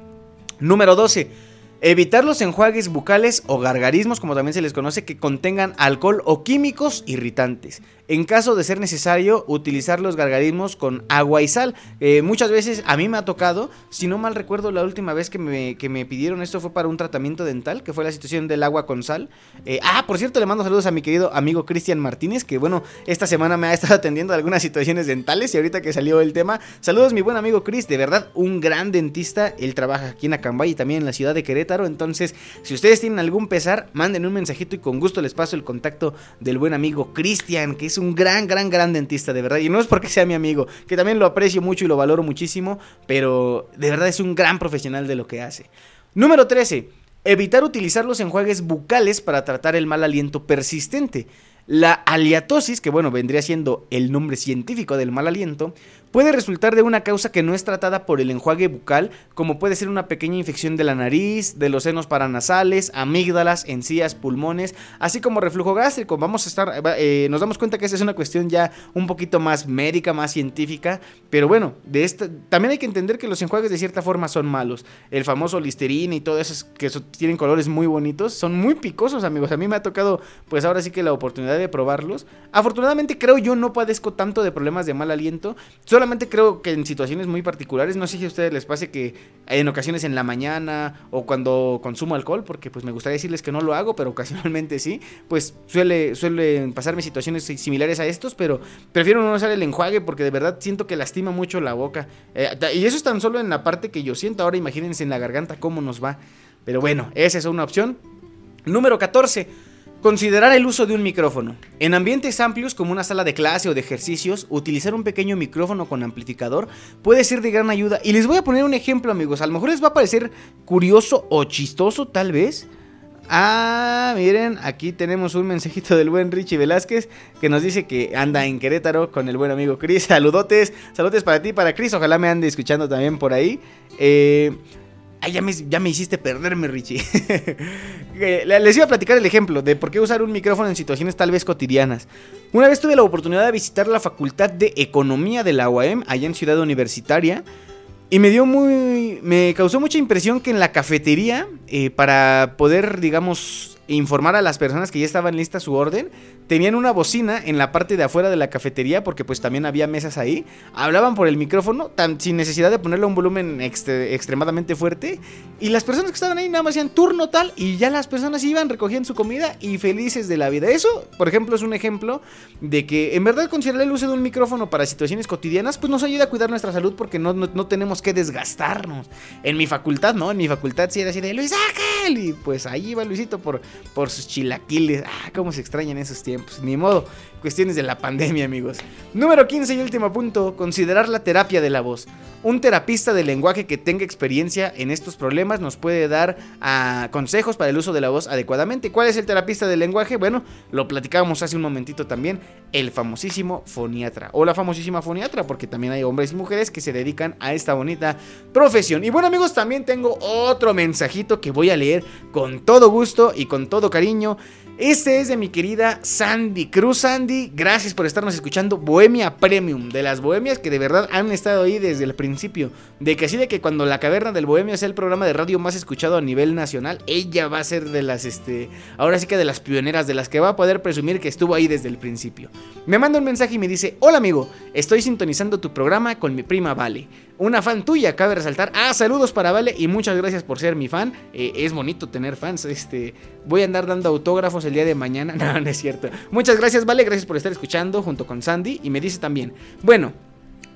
Número 12. Evitar los enjuagues bucales o gargarismos, como también se les conoce, que contengan alcohol o químicos irritantes. En caso de ser necesario, utilizar los gargarismos con agua y sal. Eh, muchas veces a mí me ha tocado, si no mal recuerdo, la última vez que me, que me pidieron esto fue para un tratamiento dental, que fue la situación del agua con sal. Eh, ah, por cierto, le mando saludos a mi querido amigo Cristian Martínez, que bueno, esta semana me ha estado atendiendo a algunas situaciones dentales y ahorita que salió el tema, saludos mi buen amigo Chris, de verdad un gran dentista, él trabaja aquí en Acambay y también en la ciudad de Querétaro, entonces si ustedes tienen algún pesar, manden un mensajito y con gusto les paso el contacto del buen amigo Cristian, que es un gran, gran, gran dentista, de verdad, y no es porque sea mi amigo, que también lo aprecio mucho y lo valoro muchísimo, pero de verdad es un gran profesional de lo que hace. Número 13. Evitar utilizar los enjuagues bucales para tratar el mal aliento persistente. La aliatosis, que bueno, vendría siendo el nombre científico del mal aliento, puede resultar de una causa que no es tratada por el enjuague bucal, como puede ser una pequeña infección de la nariz, de los senos paranasales, amígdalas, encías, pulmones, así como reflujo gástrico. Vamos a estar, eh, nos damos cuenta que esa es una cuestión ya un poquito más médica, más científica, pero bueno, de esta, también hay que entender que los enjuagues de cierta forma son malos. El famoso Listerine y todo eso que tienen colores muy bonitos, son muy picosos, amigos. A mí me ha tocado, pues ahora sí que la oportunidad de probarlos. Afortunadamente creo yo no padezco tanto de problemas de mal aliento. Solamente creo que en situaciones muy particulares, no sé si a ustedes les pase que en ocasiones en la mañana o cuando consumo alcohol, porque pues me gustaría decirles que no lo hago, pero ocasionalmente sí, pues suele, suelen pasarme situaciones similares a estos, pero prefiero no usar el enjuague porque de verdad siento que lastima mucho la boca. Eh, y eso es tan solo en la parte que yo siento. Ahora imagínense en la garganta cómo nos va. Pero bueno, esa es una opción. Número 14. Considerar el uso de un micrófono. En ambientes amplios como una sala de clase o de ejercicios, utilizar un pequeño micrófono con amplificador puede ser de gran ayuda. Y les voy a poner un ejemplo, amigos. A lo mejor les va a parecer curioso o chistoso, tal vez. Ah, miren, aquí tenemos un mensajito del buen Richie Velázquez que nos dice que anda en Querétaro con el buen amigo Chris. *laughs* Saludotes, saludotes para ti, para Chris. Ojalá me ande escuchando también por ahí. Eh, ay, ya me, ya me hiciste perderme, Richie. *laughs* Eh, Les iba a platicar el ejemplo de por qué usar un micrófono en situaciones tal vez cotidianas. Una vez tuve la oportunidad de visitar la Facultad de Economía de la UAM, allá en Ciudad Universitaria. Y me dio muy. Me causó mucha impresión que en la cafetería, eh, para poder, digamos, informar a las personas que ya estaban listas su orden, tenían una bocina en la parte de afuera de la cafetería, porque pues también había mesas ahí. Hablaban por el micrófono, tan, sin necesidad de ponerle un volumen extre- extremadamente fuerte. Y las personas que estaban ahí nada más hacían turno tal, y ya las personas iban, recogían su comida y felices de la vida. Eso, por ejemplo, es un ejemplo de que en verdad considerar el uso de un micrófono para situaciones cotidianas, pues nos ayuda a cuidar nuestra salud porque no, no, no tenemos que desgastarnos. En mi facultad, ¿no? En mi facultad sí era así de Luis Ángel. Y pues ahí iba Luisito por, por sus chilaquiles. Ah, cómo se extrañan esos tiempos. Ni modo. Cuestiones de la pandemia, amigos. Número 15 y último punto. Considerar la terapia de la voz. Un terapista de lenguaje que tenga experiencia en estos problemas nos puede dar ah, consejos para el uso de la voz adecuadamente. ¿Cuál es el terapista del lenguaje? Bueno, lo platicábamos hace un momentito también. El famosísimo foniatra. O la famosísima foniatra, porque también hay hombres y mujeres que se dedican a esta bonita profesión. Y bueno, amigos, también tengo otro mensajito que voy a leer con todo gusto y con todo cariño. Este es de mi querida Sandy Cruz. Sandy, gracias por estarnos escuchando. Bohemia Premium, de las bohemias que de verdad han estado ahí desde el principio. De que así de que cuando La Caverna del Bohemio sea el programa de radio más escuchado a nivel nacional, ella va a ser de las, este, ahora sí que de las pioneras, de las que va a poder presumir que estuvo ahí desde el principio. Me manda un mensaje y me dice, hola amigo, estoy sintonizando tu programa con mi prima Vale. Una fan tuya, cabe resaltar. Ah, saludos para Vale y muchas gracias por ser mi fan. Eh, es bonito tener fans. Este, voy a andar dando autógrafos el día de mañana. *laughs* No, no es cierto. Muchas gracias, Vale. Gracias por estar escuchando junto con Sandy. Y me dice también, bueno,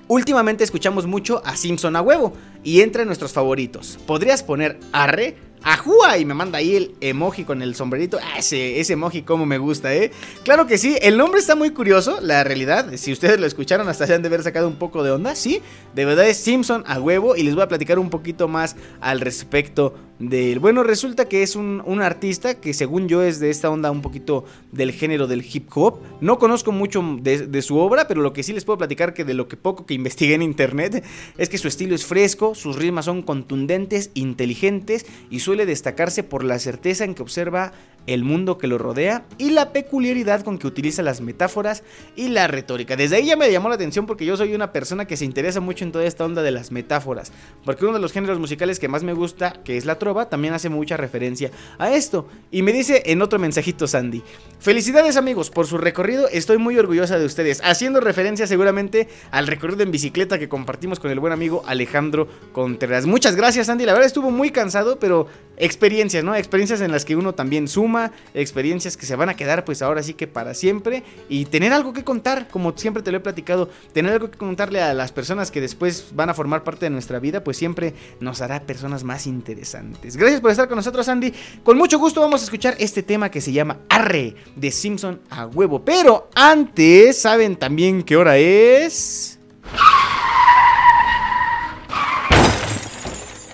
últimamente escuchamos mucho a Simpson a huevo. Y entre nuestros favoritos. ¿Podrías poner arre? ¡Ajúa! Y me manda ahí el emoji con el sombrerito. Ah, ese, ese emoji como me gusta, ¿eh? Claro que sí, el nombre está muy curioso, la realidad. Si ustedes lo escucharon, hasta se han de haber sacado un poco de onda. Sí, de verdad es Simpson a huevo. Y les voy a platicar un poquito más al respecto del... Bueno, resulta que es un, un artista que según yo es de esta onda un poquito del género del hip hop. No conozco mucho de, de su obra, pero lo que sí les puedo platicar que de lo que poco que investigué en internet es que su estilo es fresco, sus rimas son contundentes, inteligentes y suele destacarse por la certeza en que observa el mundo que lo rodea y la peculiaridad con que utiliza las metáforas y la retórica. Desde ahí ya me llamó la atención porque yo soy una persona que se interesa mucho en toda esta onda de las metáforas, porque uno de los géneros musicales que más me gusta, que es la trova, también hace mucha referencia a esto. Y me dice en otro mensajito Sandy, felicidades amigos por su recorrido, estoy muy orgullosa de ustedes, haciendo referencia seguramente al recorrido en bicicleta que compartimos con el buen amigo Alejandro Contreras. Muchas gracias Sandy, la verdad estuvo muy cansado, pero experiencias, ¿no? Experiencias en las que uno también suma, experiencias que se van a quedar pues ahora sí que para siempre y tener algo que contar, como siempre te lo he platicado, tener algo que contarle a las personas que después van a formar parte de nuestra vida, pues siempre nos hará personas más interesantes. Gracias por estar con nosotros, Andy. Con mucho gusto vamos a escuchar este tema que se llama Arre de Simpson a huevo. Pero antes, ¿saben también qué hora es?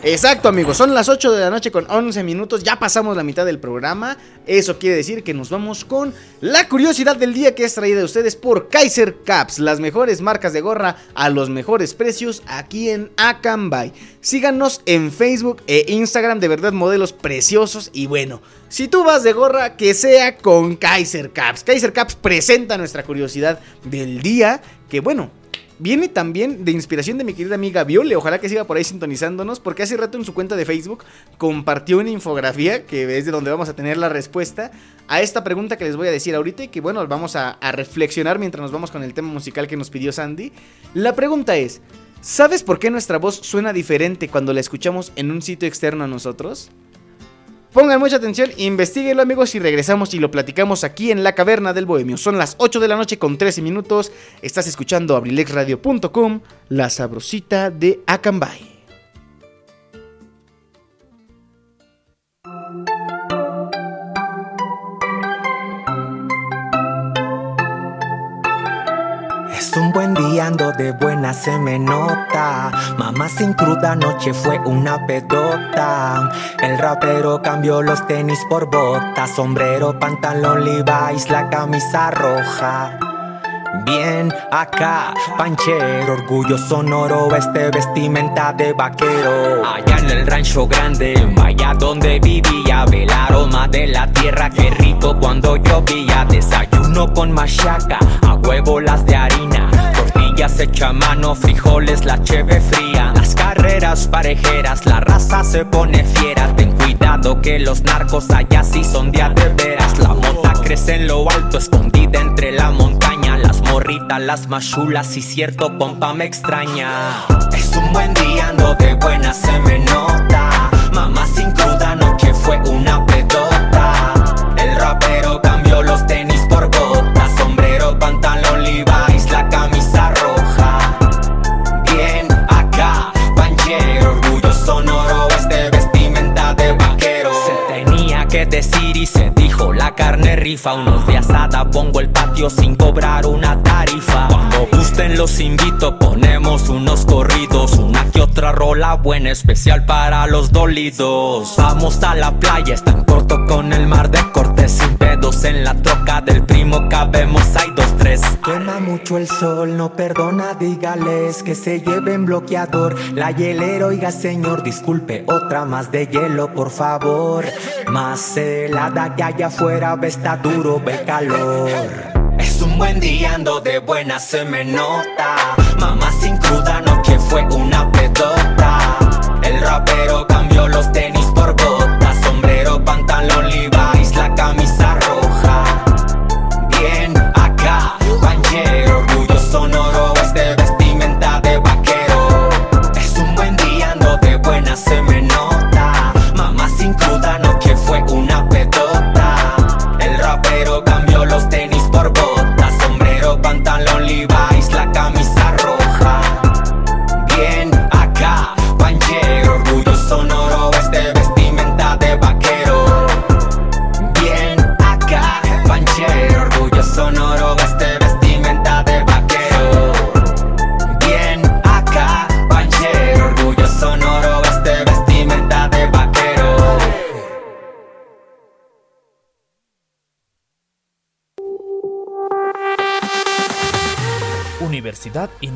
Exacto amigos, son las 8 de la noche con 11 minutos, ya pasamos la mitad del programa, eso quiere decir que nos vamos con la curiosidad del día que es traída a ustedes por Kaiser Caps, las mejores marcas de gorra a los mejores precios aquí en Acambay. Síganos en Facebook e Instagram, de verdad modelos preciosos y bueno, si tú vas de gorra que sea con Kaiser Caps. Kaiser Caps presenta nuestra curiosidad del día, que bueno, Viene también de inspiración de mi querida amiga Viole, ojalá que siga por ahí sintonizándonos, porque hace rato en su cuenta de Facebook compartió una infografía que es de donde vamos a tener la respuesta a esta pregunta que les voy a decir ahorita y que bueno, vamos a, a reflexionar mientras nos vamos con el tema musical que nos pidió Sandy. La pregunta es, ¿sabes por qué nuestra voz suena diferente cuando la escuchamos en un sitio externo a nosotros? Pongan mucha atención, investiguenlo amigos y regresamos y lo platicamos aquí en la caverna del bohemio. Son las 8 de la noche con 13 minutos. Estás escuchando abrilexradio.com, la sabrosita de Acambay. Es un buen día, ando de buena, se me nota. Mamá sin cruda noche fue una pedota. El rapero cambió los tenis por botas, sombrero, pantalón Levi's, la camisa roja. Bien, acá, panchero, orgullo sonoro, este vestimenta de vaquero. Allá en el rancho grande, allá donde vivía, ve el aroma de la tierra, qué rico cuando llovía. Desayuno con machaca, huevo las de harina. Tortillas hecha a mano, frijoles, la cheve fría. Las carreras parejeras, la raza se pone fiera. Ten cuidado que los narcos allá sí son de veras. La mota crece en lo alto, escondida entre la montaña. Las morritas, las machulas y cierto pompa me extraña. Es un buen día, ando de buena, se me nota. Mamá sin cruda noche fue una pedota. El rapero cambió los tenis unos de asada, pongo el patio sin cobrar una tarifa. Cuando gusten los invito, ponemos unos corridos, una que otra rola buena, especial para los dolidos. Vamos a la playa, es tan corto con el mar de cortes, sin pedos en la troca del primo, cabemos, hay dos, tres. Quema mucho el sol, no perdona, dígales que se lleven bloqueador. La hielera, oiga señor, disculpe, otra más de hielo, por favor. Más helada que allá afuera, está duro, ve calor. Es un buen día, ando de buena, se me nota. Mamá sin cruda noche fue una pedota. El rapero cambió los tenis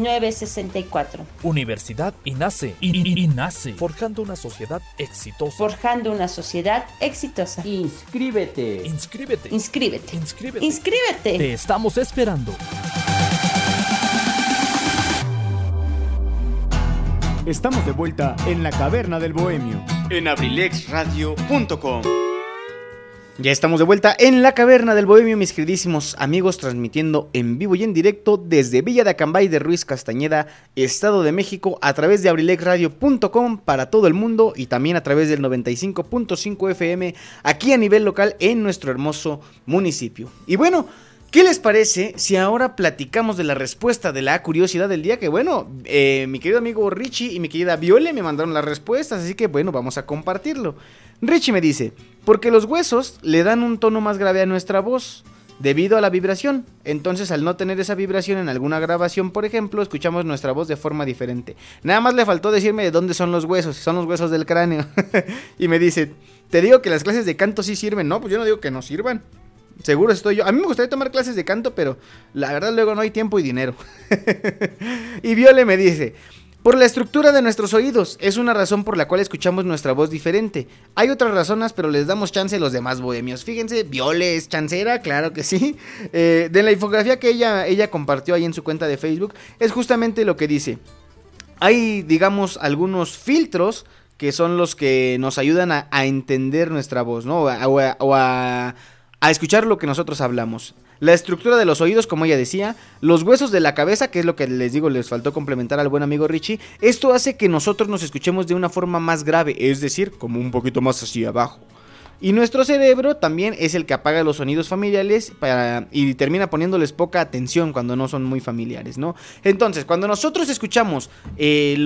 1964. Universidad INACE. INACE. Forjando una sociedad exitosa. Forjando una sociedad exitosa. Inscríbete. Inscríbete. Inscríbete. Inscríbete. Inscríbete. Te estamos esperando. Estamos de vuelta en la caverna del bohemio. En abrilexradio.com. Ya estamos de vuelta en la caverna del bohemio, mis queridísimos amigos, transmitiendo en vivo y en directo desde Villa de Acambay de Ruiz Castañeda, Estado de México, a través de abrilexradio.com para todo el mundo y también a través del 95.5 FM aquí a nivel local en nuestro hermoso municipio. Y bueno, ¿Qué les parece si ahora platicamos de la respuesta de la curiosidad del día? Que bueno, eh, mi querido amigo Richie y mi querida Viole me mandaron las respuestas, así que bueno, vamos a compartirlo. Richie me dice, porque los huesos le dan un tono más grave a nuestra voz debido a la vibración. Entonces, al no tener esa vibración en alguna grabación, por ejemplo, escuchamos nuestra voz de forma diferente. Nada más le faltó decirme de dónde son los huesos, son los huesos del cráneo. *laughs* y me dice, te digo que las clases de canto sí sirven. No, pues yo no digo que no sirvan. Seguro estoy yo. A mí me gustaría tomar clases de canto, pero la verdad luego no hay tiempo y dinero. *laughs* y Viole me dice, por la estructura de nuestros oídos, es una razón por la cual escuchamos nuestra voz diferente. Hay otras razones, pero les damos chance a los demás bohemios. Fíjense, Viole es chancera, claro que sí. Eh, de la infografía que ella, ella compartió ahí en su cuenta de Facebook, es justamente lo que dice. Hay, digamos, algunos filtros que son los que nos ayudan a, entender nuestra voz, ¿no? O a escuchar lo que nosotros hablamos la estructura de los oídos, como ella decía, los huesos de la cabeza, que es lo que les digo, les faltó complementar al buen amigo Richie, esto hace que nosotros nos escuchemos de una forma más grave, es decir, como un poquito más hacia abajo. Y nuestro cerebro también es el que apaga los sonidos familiares para, y termina poniéndoles poca atención cuando no son muy familiares, ¿no? Entonces, cuando nosotros escuchamos, eh,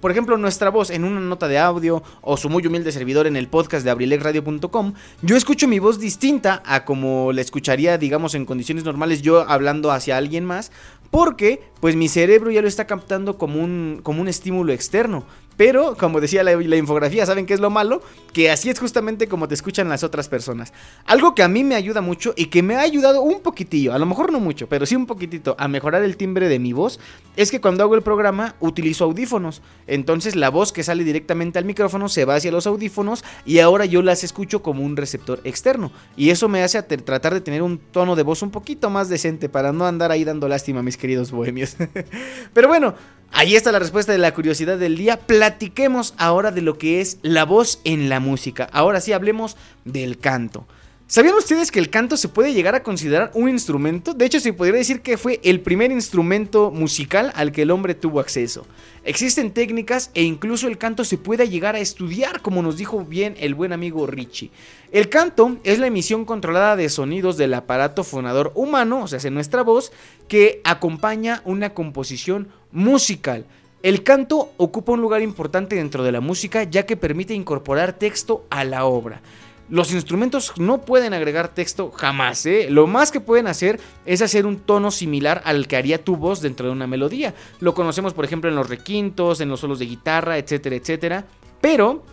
por ejemplo, nuestra voz en una nota de audio o su muy humilde servidor en el podcast de abrilexradio.com, yo escucho mi voz distinta a como la escucharía, digamos, en condiciones normales yo hablando hacia alguien más, porque pues mi cerebro ya lo está captando como un, como un estímulo externo. Pero, como decía la, infografía, ¿saben qué es lo malo? Que así es justamente como te escuchan las otras personas. Algo que a mí me ayuda mucho y que me ha ayudado un poquitillo, a lo mejor no mucho, pero sí un poquitito a mejorar el timbre de mi voz, es que cuando hago el programa utilizo audífonos. Entonces la voz que sale directamente al micrófono se va hacia los audífonos y ahora yo las escucho como un receptor externo. Y eso me hace tratar de tener un tono de voz un poquito más decente para no andar ahí dando lástima a mis queridos bohemios. *laughs* pero bueno, Ahí está la respuesta de la curiosidad del día. Platiquemos ahora de lo que es la voz en la música. Ahora sí hablemos del canto. ¿Sabían ustedes que el canto se puede llegar a considerar un instrumento? De hecho, se podría decir que fue el primer instrumento musical al que el hombre tuvo acceso. Existen técnicas e incluso el canto se puede llegar a estudiar, como nos dijo bien el buen amigo Richie. El canto es la emisión controlada de sonidos del aparato fonador humano, o sea, es nuestra voz, que acompaña una composición musical. El canto ocupa un lugar importante dentro de la música ya que permite incorporar texto a la obra. Los instrumentos no pueden agregar texto jamás, ¿eh? Lo más que pueden hacer es hacer un tono similar al que haría tu voz dentro de una melodía. Lo conocemos, por ejemplo, en los requintos, en los solos de guitarra, etcétera, etcétera. Pero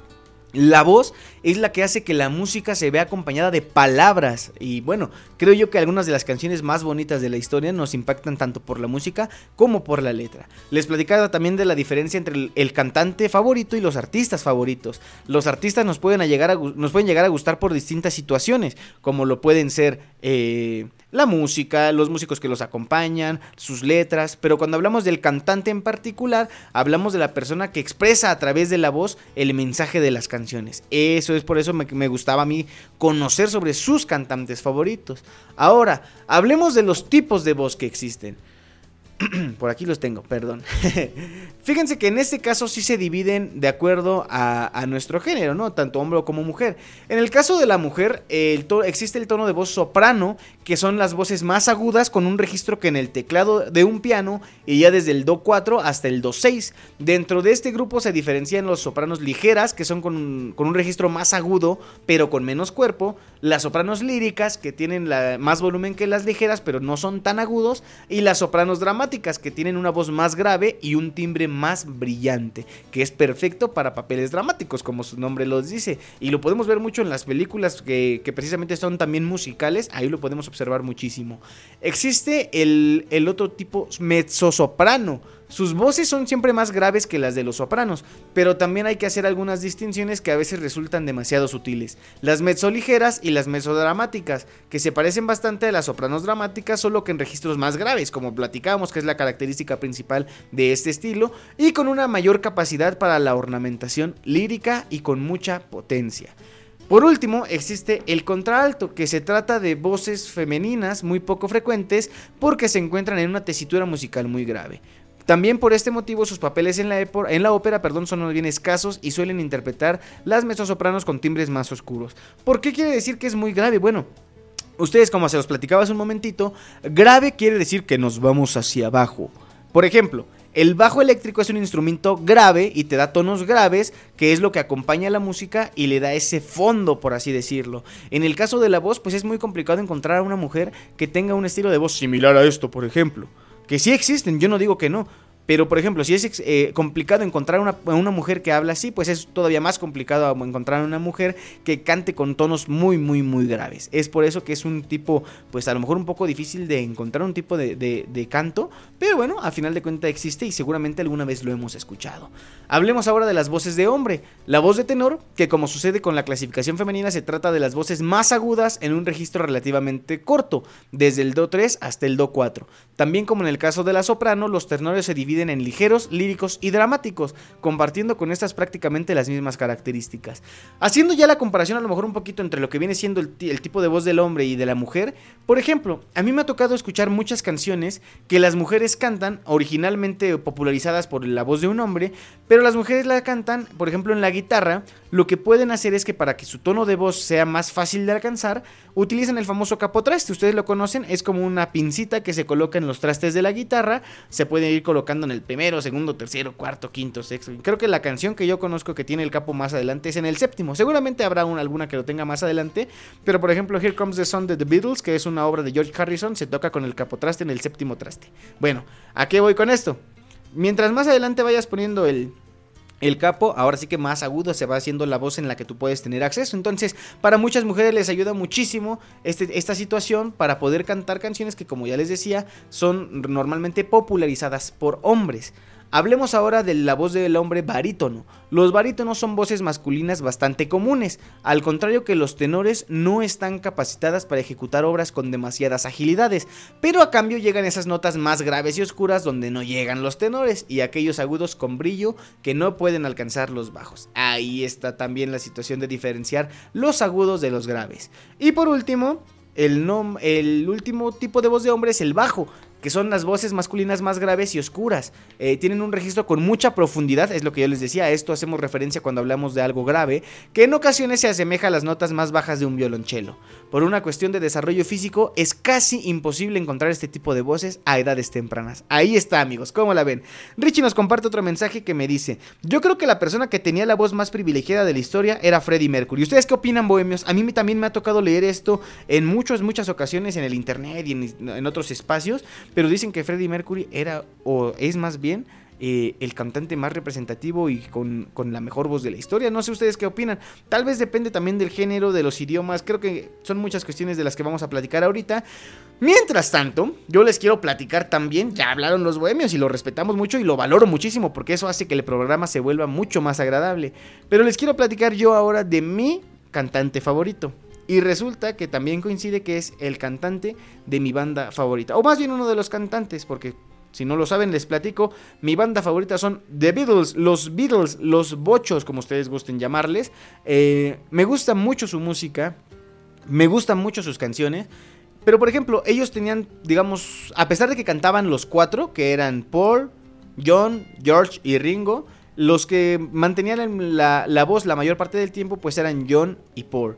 la voz es la que hace que la música se vea acompañada de palabras. Y bueno, creo yo que algunas de las canciones más bonitas de la historia nos impactan tanto por la música como por la letra. Les platicaba también de la diferencia entre el, cantante favorito y los artistas favoritos. Los artistas nos pueden, llegar a, nos pueden llegar a gustar por distintas situaciones, como lo pueden ser... Eh, la música, los músicos que los acompañan, sus letras, pero cuando hablamos del cantante en particular, hablamos de la persona que expresa a través de la voz el mensaje de las canciones. Eso es por eso me, me gustaba a mí conocer sobre sus cantantes favoritos. Ahora, hablemos de los tipos de voz que existen. *clears throat* Por aquí los tengo, perdón. *laughs* Fíjense que en este caso sí se dividen de acuerdo a, nuestro género, ¿no? Tanto hombre como mujer. En el caso de la mujer, existe el tono de voz soprano, que son las voces más agudas con un registro que en el teclado de un piano y ya desde el Do 4 hasta el Do 6. Dentro de este grupo se diferencian los sopranos ligeras, que son con, un registro más agudo, pero con menos cuerpo. Las sopranos líricas, que tienen más volumen que las ligeras, pero no son tan agudos. Y las sopranos dramáticas, que tienen una voz más grave y un timbre más brillante, que es perfecto para papeles dramáticos, como su nombre los dice. Y lo podemos ver mucho en las películas que, precisamente son también musicales, ahí lo podemos observar muchísimo. Existe el, el otro tipo mezzosoprano sus voces son siempre más graves que las de los sopranos, pero también hay que hacer algunas distinciones que a veces resultan demasiado sutiles. Las mezzoligeras y las mezzodramáticas, que se parecen bastante a las sopranos dramáticas, solo que en registros más graves, como platicábamos que es la característica principal de este estilo, y con una mayor capacidad para la ornamentación lírica y con mucha potencia. Por último, existe el contralto, que se trata de voces femeninas muy poco frecuentes porque se encuentran en una tesitura musical muy grave. También por este motivo sus papeles en la, en la ópera perdón, son más bien escasos y suelen interpretar las mezzosopranos con timbres más oscuros. ¿Por qué quiere decir que es muy grave? Bueno, ustedes como se los platicaba hace un momentito, grave quiere decir que nos vamos hacia abajo. Por ejemplo, el bajo eléctrico es un instrumento grave y te da tonos graves, que es lo que acompaña a la música y le da ese fondo, por así decirlo. En el caso de la voz, pues es muy complicado encontrar a una mujer que tenga un estilo de voz similar a esto, por ejemplo. Que sí existen, yo no digo que no. Pero, por ejemplo, si es eh, complicado encontrar una, una, mujer que habla así, pues es todavía más complicado encontrar una mujer que cante con tonos muy, muy, muy graves. Es por eso que es un tipo, pues a lo mejor un poco difícil de encontrar un tipo de, de canto, pero bueno, a final de cuentas existe y seguramente alguna vez lo hemos escuchado. Hablemos ahora de las voces de hombre. La voz de tenor, que como sucede con la clasificación femenina, se trata de las voces más agudas en un registro relativamente corto, desde el Do 3 hasta el Do 4. También como en el caso de la soprano, los tenores se dividen en ligeros, líricos y dramáticos, compartiendo con estas prácticamente las mismas características. Haciendo ya la comparación a lo mejor un poquito entre lo que viene siendo el, tipo de voz del hombre y de la mujer, por ejemplo, a mí me ha tocado escuchar muchas canciones que las mujeres cantan, originalmente popularizadas por la voz de un hombre, pero las mujeres la cantan, por ejemplo, en la guitarra, lo que pueden hacer es que para que su tono de voz sea más fácil de alcanzar, utilizan el famoso capotraste, ustedes lo conocen, es como una pincita que se coloca en los trastes de la guitarra, se puede ir colocando el primero, segundo, tercero, cuarto, quinto, sexto. Creo que la canción que yo conozco que tiene el capo más adelante es en el séptimo. Seguramente habrá alguna que lo tenga más adelante, pero por ejemplo, Here Comes the Sun de The Beatles, que es una obra de George Harrison, se toca con el capotraste en el séptimo traste. Bueno, ¿a qué voy con esto? Mientras más adelante vayas poniendo el, el capo, ahora sí que más agudo se va haciendo la voz en la que tú puedes tener acceso. Entonces, para muchas mujeres les ayuda muchísimo este, esta situación para poder cantar canciones que, como ya les decía, son normalmente popularizadas por hombres. Hablemos ahora de la voz del hombre barítono. Los barítonos son voces masculinas bastante comunes, al contrario que los tenores no están capacitadas para ejecutar obras con demasiadas agilidades, pero a cambio llegan esas notas más graves y oscuras donde no llegan los tenores y aquellos agudos con brillo que no pueden alcanzar los bajos. Ahí está también la situación de diferenciar los agudos de los graves. Y por último, el, el, último tipo de voz de hombre es el bajo, que son las voces masculinas más graves y oscuras. Eh, tienen un registro con mucha profundidad, es lo que yo les decía, a esto hacemos referencia cuando hablamos de algo grave, que en ocasiones se asemeja a las notas más bajas de un violonchelo. Por una cuestión de desarrollo físico, es casi imposible encontrar este tipo de voces a edades tempranas. Ahí está, amigos, ¿cómo la ven? Richie nos comparte otro mensaje que me dice, yo creo que la persona que tenía la voz más privilegiada de la historia era Freddie Mercury. ¿Ustedes qué opinan, bohemios? A mí también me ha tocado leer esto en muchas, muchas ocasiones en el internet y en, en otros espacios, pero dicen que Freddie Mercury era o es más bien eh, el cantante más representativo y con, con, la mejor voz de la historia. No sé ustedes qué opinan. Tal vez depende también del género, de los idiomas. Creo que son muchas cuestiones de las que vamos a platicar ahorita. Mientras tanto, yo les quiero platicar también, ya hablaron los bohemios y lo respetamos mucho y lo valoro muchísimo porque eso hace que el programa se vuelva mucho más agradable. Pero les quiero platicar yo ahora de mi cantante favorito. Y resulta que también coincide que es el cantante de mi banda favorita. O más bien uno de los cantantes, porque si no lo saben, les platico. Mi banda favorita son The Beatles, los Beatles, los Bochos, como ustedes gusten llamarles. Eh, me gusta mucho su música, me gustan mucho sus canciones. Pero por ejemplo, ellos tenían, digamos, a pesar de que cantaban los cuatro, que eran Paul, John, George y Ringo, los que mantenían la, la voz la mayor parte del tiempo, pues eran John y Paul.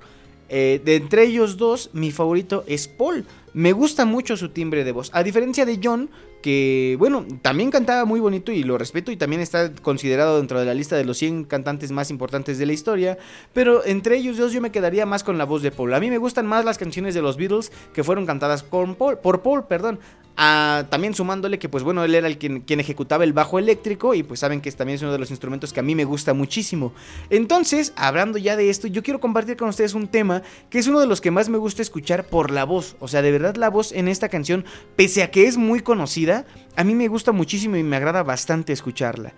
Eh, de entre ellos dos, mi favorito es Paul. Me gusta mucho su timbre de voz. A diferencia de John, que bueno, también cantaba muy bonito y lo respeto y también está considerado dentro de la lista de los 100 cantantes más importantes de la historia, pero entre ellos dos yo me quedaría más con la voz de Paul. A mí me gustan más las canciones de los Beatles que fueron cantadas por Paul, por Paul perdón. Ah, también sumándole que pues bueno, él era el quien, quien, ejecutaba el bajo eléctrico y pues saben que también es uno de los instrumentos que a mí me gusta muchísimo. Entonces, hablando ya de esto, yo quiero compartir con ustedes un tema que es uno de los que más me gusta escuchar por la voz. O sea, de verdad la voz en esta canción, pese a que es muy conocida, a mí me gusta muchísimo y me agrada bastante escucharla.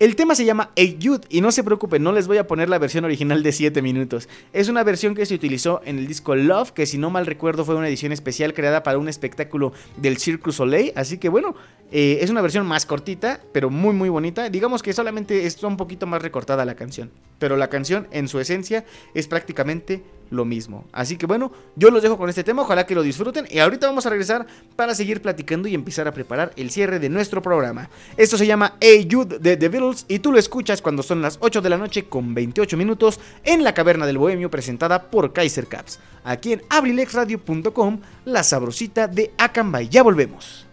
El tema se llama Hey Jude y no se preocupen, no les voy a poner la versión original de 7 minutos. Es una versión que se utilizó en el disco Love, que si no mal recuerdo fue una edición especial creada para un espectáculo del Cirque Soleil. Así que bueno, eh, es una versión más cortita, pero muy muy bonita. Digamos que solamente está un poquito más recortada la canción. Pero la canción en su esencia es prácticamente lo mismo. Así que bueno, yo los dejo con este tema, ojalá que lo disfruten y ahorita vamos a regresar para seguir platicando y empezar a preparar el cierre de nuestro programa. Esto se llama Hey de The Beatles y tú lo escuchas cuando son las 8 de la noche con 28 minutos en la Caverna del Bohemio presentada por Kaiser Caps, aquí en abrilexradio.com, la sabrosita de Acambay. Ya volvemos.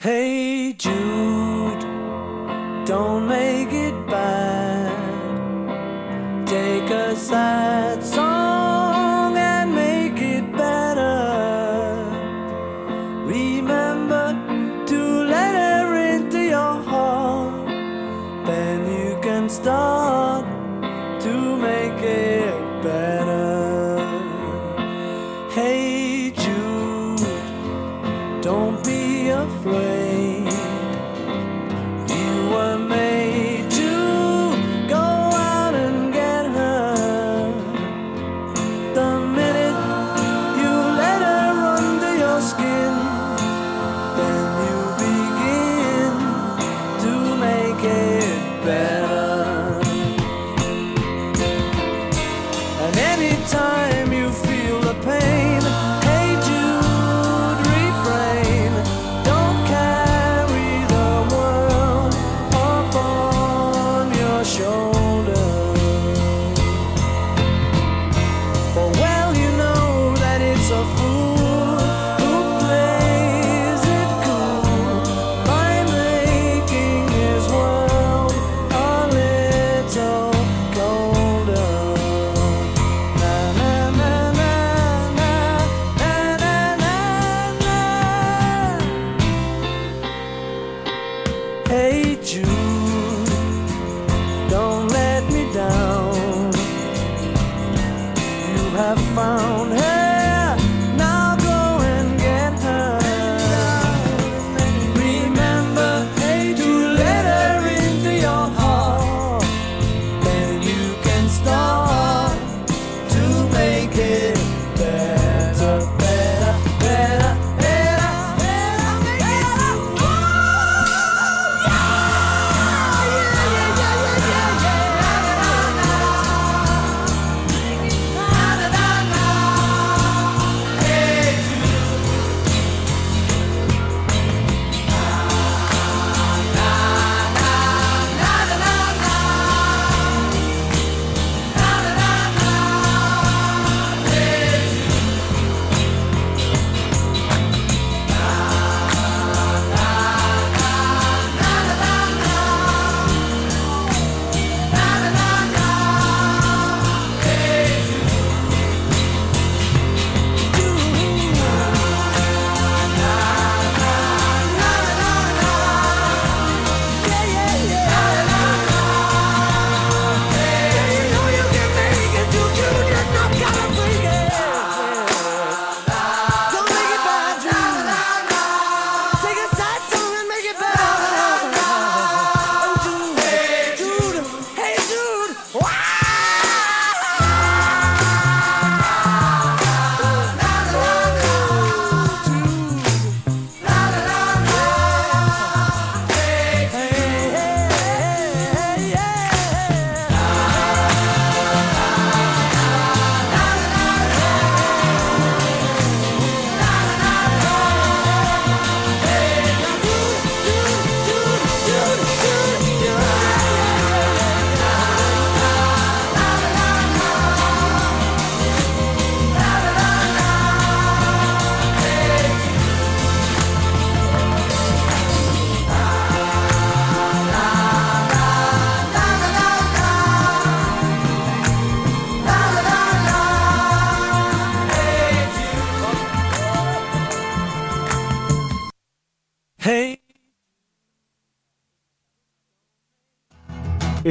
Hey Jude, don't make it bad. Take a sad song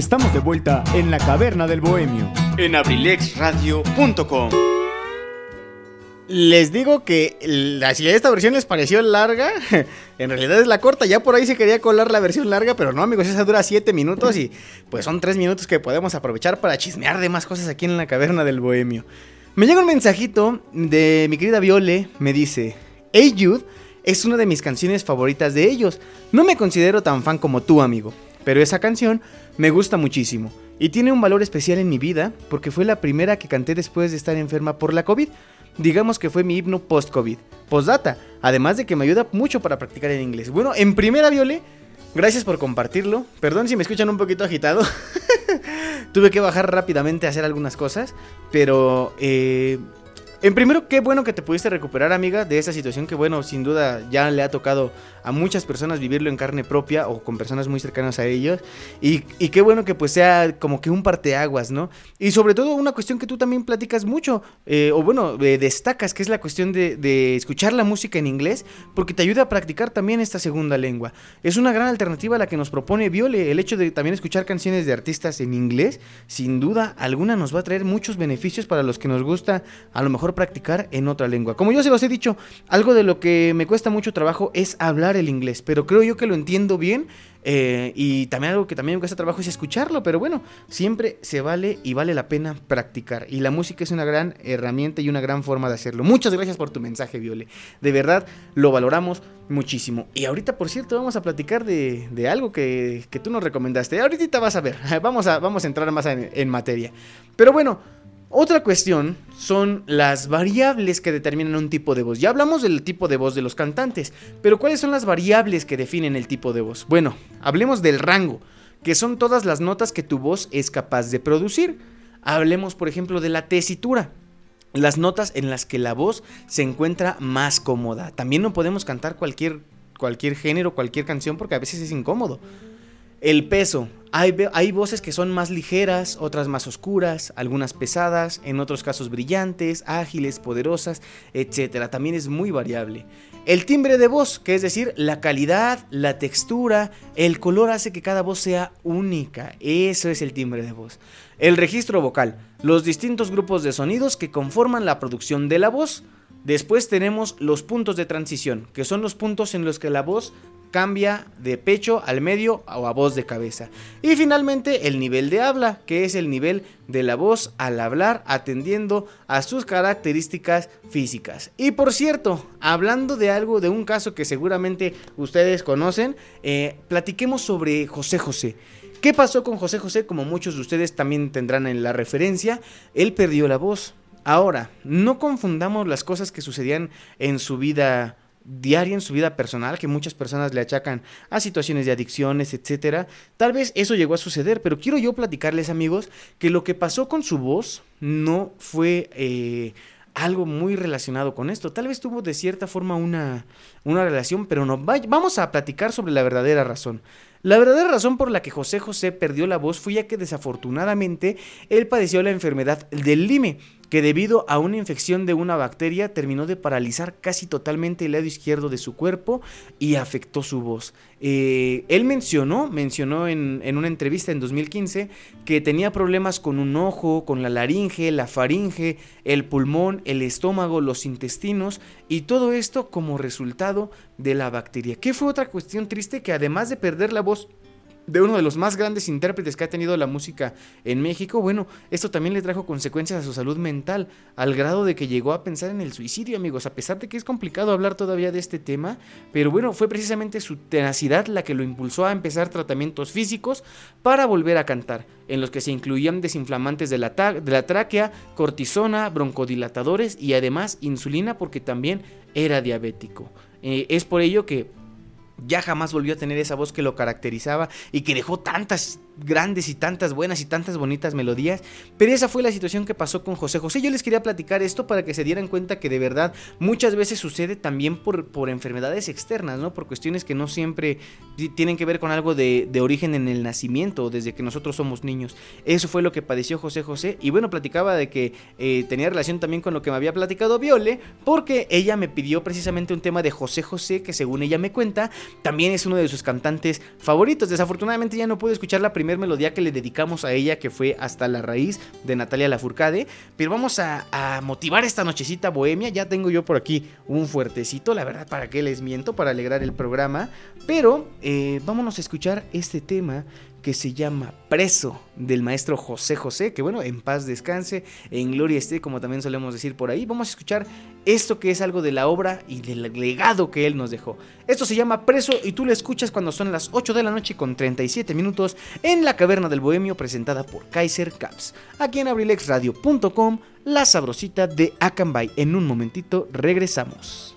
Estamos de vuelta en la caverna del bohemio. En abrilexradio.com. Les digo que la, si esta versión les pareció larga, *laughs* en realidad es la corta. Ya por ahí se quería colar la versión larga, pero no, amigos, esa dura 7 minutos y pues son 3 minutos que podemos aprovechar para chismear de más cosas aquí en la caverna del bohemio. Me llega un mensajito de mi querida Viole, me dice: Hey Jude, es una de mis canciones favoritas de ellos. No me considero tan fan como tú, amigo, pero esa canción me gusta muchísimo. Y tiene un valor especial en mi vida porque fue la primera que canté después de estar enferma por la COVID. Digamos que fue mi himno post-COVID. Postdata, además de que me ayuda mucho para practicar el inglés. Bueno, en primera, Viole, gracias por compartirlo. Perdón si me escuchan un poquito agitado. *laughs* Tuve que bajar rápidamente a hacer algunas cosas, pero eh, En primero, qué bueno que te pudiste recuperar, amiga, de esa situación que, bueno, sin duda ya le ha tocado a muchas personas vivirlo en carne propia o con personas muy cercanas a ellos. Y, qué bueno que pues sea como que un parteaguas, ¿no? Y sobre todo una cuestión que tú también platicas mucho, eh, o bueno, eh, destacas, que es la cuestión de, de escuchar la música en inglés, porque te ayuda a practicar también esta segunda lengua. Es una gran alternativa a la que nos propone Viole, el hecho de también escuchar canciones de artistas en inglés, sin duda alguna nos va a traer muchos beneficios para los que nos gusta a lo mejor practicar en otra lengua. Como yo se los he dicho, algo de lo que me cuesta mucho trabajo es hablar el inglés, pero creo yo que lo entiendo bien eh, y también algo que también me cuesta trabajo es escucharlo, pero bueno, siempre se vale y vale la pena practicar. Y la música es una gran herramienta y una gran forma de hacerlo. Muchas gracias por tu mensaje, Viole. De verdad, lo valoramos muchísimo. Y ahorita, por cierto, vamos a platicar de, de algo que, que, tú nos recomendaste. Ahorita vas a ver, *laughs* vamos a, vamos a entrar más en, en materia. Pero bueno, otra cuestión son las variables que determinan un tipo de voz. Ya hablamos del tipo de voz de los cantantes, pero ¿cuáles son las variables que definen el tipo de voz? Bueno, hablemos del rango, que son todas las notas que tu voz es capaz de producir. Hablemos, por ejemplo, de la tesitura, las notas en las que la voz se encuentra más cómoda. También no podemos cantar cualquier, cualquier género, cualquier canción, porque a veces es incómodo. El peso. Hay, hay, voces que son más ligeras, otras más oscuras, algunas pesadas, en otros casos brillantes, ágiles, poderosas, etc. También es muy variable. El timbre de voz, que es decir, la calidad, la textura, el color hace que cada voz sea única. Eso es el timbre de voz. El registro vocal, los distintos grupos de sonidos que conforman la producción de la voz. Después tenemos los puntos de transición, que son los puntos en los que la voz cambia de pecho al medio o a voz de cabeza. Y finalmente el nivel de habla, que es el nivel de la voz al hablar atendiendo a sus características físicas. Y por cierto, hablando de algo, de un caso que seguramente ustedes conocen, eh, platiquemos sobre José José. ¿Qué pasó con José José? Como muchos de ustedes también tendrán en la referencia, él perdió la voz. Ahora, no confundamos las cosas que sucedían en su vida diaria en su vida personal que muchas personas le achacan a situaciones de adicciones, etcétera. Tal vez eso llegó a suceder, pero quiero yo platicarles, amigos, que lo que pasó con su voz no fue eh, algo muy relacionado con esto. Tal vez tuvo de cierta forma una, una relación, pero no. Vamos a platicar sobre la verdadera razón. La verdadera razón por la que José José perdió la voz fue ya que desafortunadamente él padeció la enfermedad del lime que debido a una infección de una bacteria terminó de paralizar casi totalmente el lado izquierdo de su cuerpo y afectó su voz. Eh, él mencionó, mencionó en, en, una entrevista en 2015 que tenía problemas con un ojo, con la laringe, la faringe, el pulmón, el estómago, los intestinos y todo esto como resultado de la bacteria. ¿Qué fue otra cuestión triste? Que además de perder la voz de uno de los más grandes intérpretes que ha tenido la música en México, bueno, esto también le trajo consecuencias a su salud mental, al grado de que llegó a pensar en el suicidio, amigos, a pesar de que es complicado hablar todavía de este tema, pero bueno, fue precisamente su tenacidad la que lo impulsó a empezar tratamientos físicos para volver a cantar, en los que se incluían desinflamantes de la, de la tráquea, cortisona, broncodilatadores y además insulina porque también era diabético. Eh, es por ello que ya jamás volvió a tener esa voz que lo caracterizaba y que dejó tantas grandes y tantas buenas y tantas bonitas melodías. Pero esa fue la situación que pasó con José José. Yo les quería platicar esto para que se dieran cuenta que de verdad muchas veces sucede también por, por enfermedades externas, ¿no? Por cuestiones que no siempre tienen que ver con algo de, origen en el nacimiento, desde que nosotros somos niños. Eso fue lo que padeció José José. Y bueno, platicaba de que eh, tenía relación también con lo que me había platicado Viole, porque ella me pidió precisamente un tema de José José, que según ella me cuenta, también es uno de sus cantantes favoritos. Desafortunadamente ya no pude escuchar la primera melodía que le dedicamos a ella, que fue Hasta la raíz de Natalia Lafourcade. Pero vamos a, a motivar esta nochecita bohemia. Ya tengo yo por aquí un fuertecito, la verdad, para que les miento, para alegrar el programa. Pero eh, vámonos a escuchar este tema que se llama Preso del maestro José José, que bueno, en paz descanse, en gloria esté, como también solemos decir por ahí. Vamos a escuchar esto que es algo de la obra y del legado que él nos dejó. Esto se llama Preso y tú lo escuchas cuando son las 8 de la noche con 37 minutos en la Caverna del Bohemio presentada por Kaiser Caps. Aquí en abrilexradio.com, la sabrosita de Akanbay. En un momentito regresamos.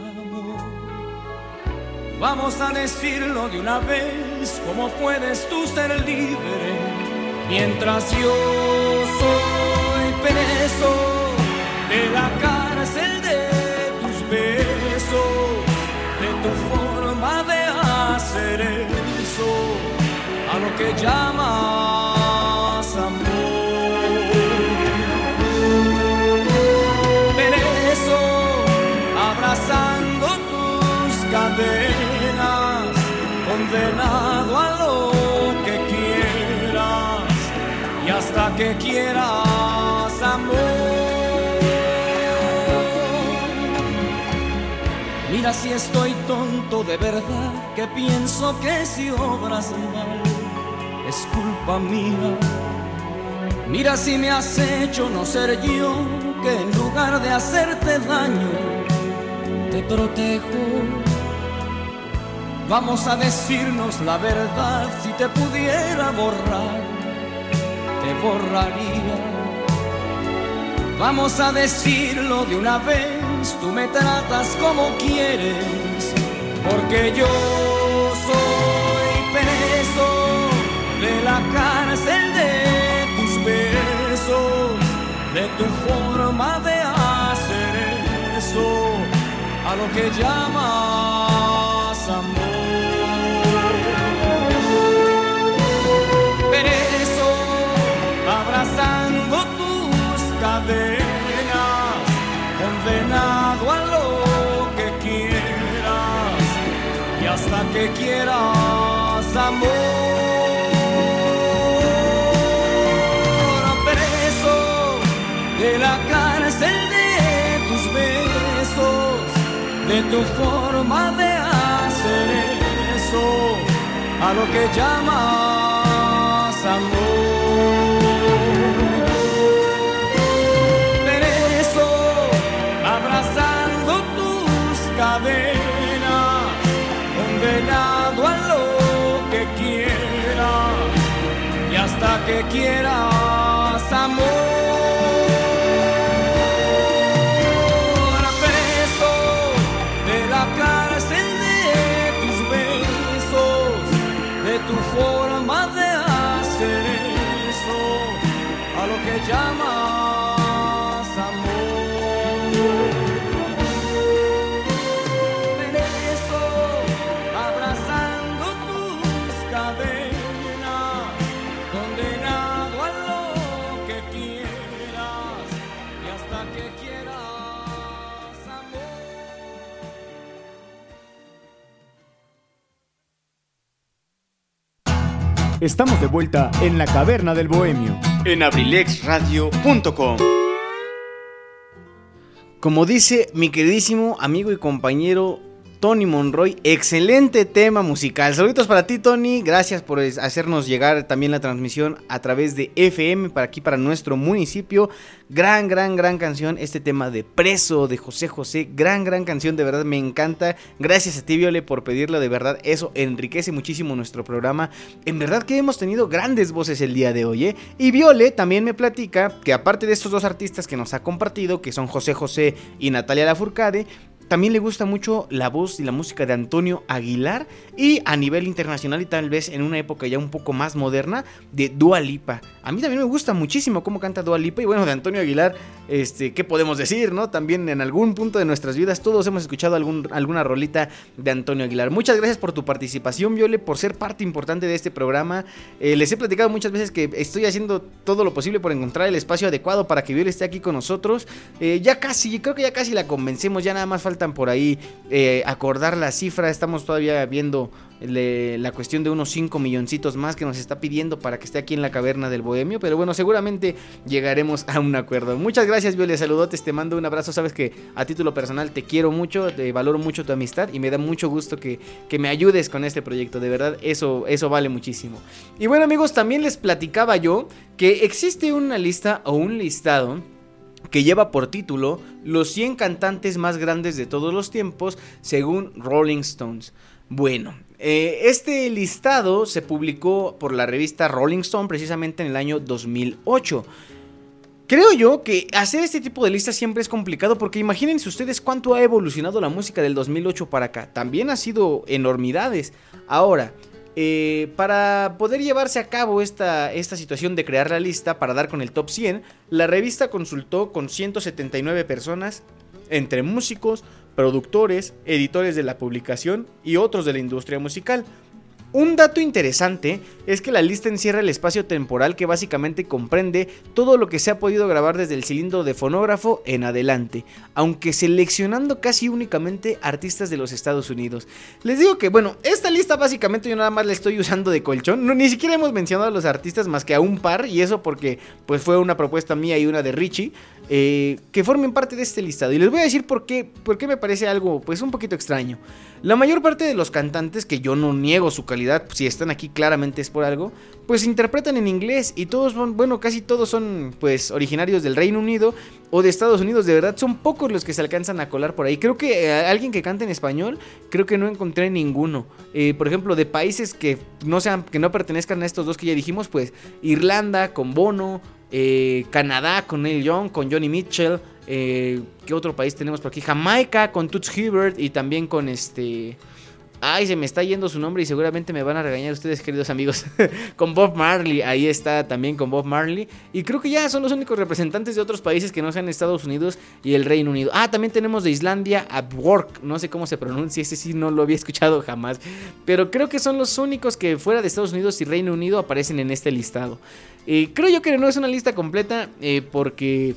Vamos a decirlo de una vez, ¿cómo puedes tú ser libre. Mientras yo soy preso de la cárcel de tus besos, de tu forma de hacer eso, a lo que llamas que quieras amor. Mira si estoy tonto de verdad, que pienso que si obras mal es culpa mía. Mira si me has hecho no ser yo, que en lugar de hacerte daño, te protejo. Vamos a decirnos la verdad, si te pudiera borrar, te borraría. Vamos a decirlo de una vez, tú me tratas como quieres, porque yo soy preso de la cárcel de tus besos, de tu forma de hacer eso, a lo que llamas amor. Que quieras amor. Preso de la cárcel de tus besos, de tu forma de hacer eso, a lo que llamas hasta que quieras amor. Estamos de vuelta en la caverna del bohemio. En abrilexradio.com. Como dice mi queridísimo amigo y compañero Tony Monroy, excelente tema musical. Saluditos para ti, Tony. Gracias por hacernos llegar también la transmisión a través de FM para aquí, para nuestro municipio. Gran, gran, gran canción. Este tema de Preso de José José. Gran, gran canción. De verdad me encanta. Gracias a ti, Viole, por pedirlo. De verdad, eso enriquece muchísimo nuestro programa. En verdad que hemos tenido grandes voces el día de hoy. ¿eh? Y Viole también me platica que aparte de estos dos artistas que nos ha compartido, que son José José y Natalia Lafourcade, también le gusta mucho la voz y la música de Antonio Aguilar y a nivel internacional y tal vez en una época ya un poco más moderna de Dua Lipa. A mí también me gusta muchísimo cómo canta Dua Lipa y bueno, de Antonio Aguilar, este, ¿qué podemos decir, no? También en algún punto de nuestras vidas todos hemos escuchado algún, alguna rolita de Antonio Aguilar. Muchas gracias por tu participación, Viole, por ser parte importante de este programa. Eh, les he platicado muchas veces que estoy haciendo todo lo posible por encontrar el espacio adecuado para que Viole esté aquí con nosotros. Eh, ya casi, creo que ya casi la convencemos, ya nada más por ahí eh, acordar la cifra. Estamos todavía viendo la cuestión de unos 5 milloncitos más que nos está pidiendo para que esté aquí en la caverna del Bohemio. Pero bueno, seguramente llegaremos a un acuerdo. Muchas gracias, Viole. Saludotes, te mando un abrazo. Sabes que a título personal te quiero mucho, te valoro mucho tu amistad y me da mucho gusto que, que me ayudes con este proyecto. De verdad, eso, eso vale muchísimo. Y bueno, amigos, también les platicaba yo que existe una lista o un listado que lleva por título Los 100 cantantes más grandes de todos los tiempos según Rolling Stones. Bueno, Eh, este listado se publicó por la revista Rolling Stone precisamente en el año 2008. Creo yo que hacer este tipo de listas siempre es complicado porque imagínense ustedes cuánto ha evolucionado la música del 2008 para acá. También ha sido enormidades. Ahora, eh, para poder llevarse a cabo esta, esta situación de crear la lista para dar con el top 100, la revista consultó con 179 personas, entre músicos, productores, editores de la publicación y otros de la industria musical. Un dato interesante es que la lista encierra el espacio temporal que básicamente comprende todo lo que se ha podido grabar desde el cilindro de fonógrafo en adelante, aunque seleccionando casi únicamente artistas de los Estados Unidos. Les digo que, bueno, esta lista básicamente yo nada más la estoy usando de colchón, no, ni siquiera hemos mencionado a los artistas más que a un par, y eso porque pues fue una propuesta mía y una de Richie, eh, que formen parte de este listado. Y les voy a decir por qué, por qué me parece algo pues un poquito extraño. La mayor parte de los cantantes, que yo no niego su calidad, si están aquí claramente es por algo, pues interpretan en inglés y todos, bueno, casi todos son pues originarios del Reino Unido o de Estados Unidos, de verdad son pocos los que se alcanzan a colar por ahí. Creo que eh, alguien que cante en español, creo que no encontré ninguno. Eh, por ejemplo, de países que no sean, que no pertenezcan a estos dos que ya dijimos, pues Irlanda con Bono, eh, Canadá con Neil Young, con Johnny Mitchell. Eh, ¿Qué otro país tenemos por aquí? Jamaica con Toots Hibbert y también con este. Ay, se me está yendo su nombre y seguramente me van a regañar ustedes, queridos amigos. *laughs* con Bob Marley, ahí está también con Bob Marley. Y creo que ya son los únicos representantes de otros países que no sean Estados Unidos y el Reino Unido. Ah, también tenemos de Islandia At Work, no sé cómo se pronuncia, ese sí no lo había escuchado jamás. Pero creo que son los únicos que fuera de Estados Unidos y Reino Unido aparecen en este listado. Eh, creo yo que no es una lista completa eh, porque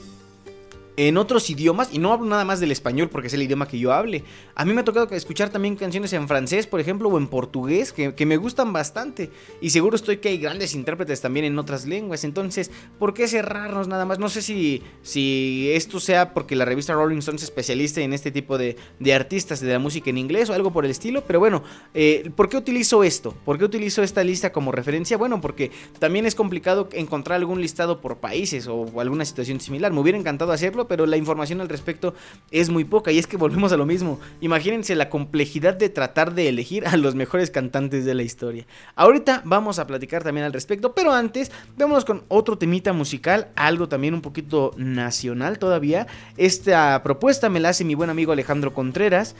en otros idiomas, y no hablo nada más del español porque es el idioma que yo hable. A mí me ha tocado escuchar también canciones en francés, por ejemplo, o en portugués, que, me gustan bastante. Y seguro estoy que hay grandes intérpretes también en otras lenguas. Entonces, ¿por qué cerrarnos nada más? No sé si, si esto sea porque la revista Rolling Stone se especializa en este tipo de, artistas de la música en inglés o algo por el estilo. Pero bueno, eh, ¿por qué utilizo esto? ¿Por qué utilizo esta lista como referencia? Bueno, porque también es complicado encontrar algún listado por países o alguna situación similar. Me hubiera encantado hacerlo pero la información al respecto es muy poca. Y es que volvemos a lo mismo. Imagínense la complejidad de tratar de elegir a los mejores cantantes de la historia. Ahorita vamos a platicar también al respecto, pero antes, vámonos con otro temita musical, algo también un poquito nacional todavía. Esta propuesta me la hace mi buen amigo Alejandro Contreras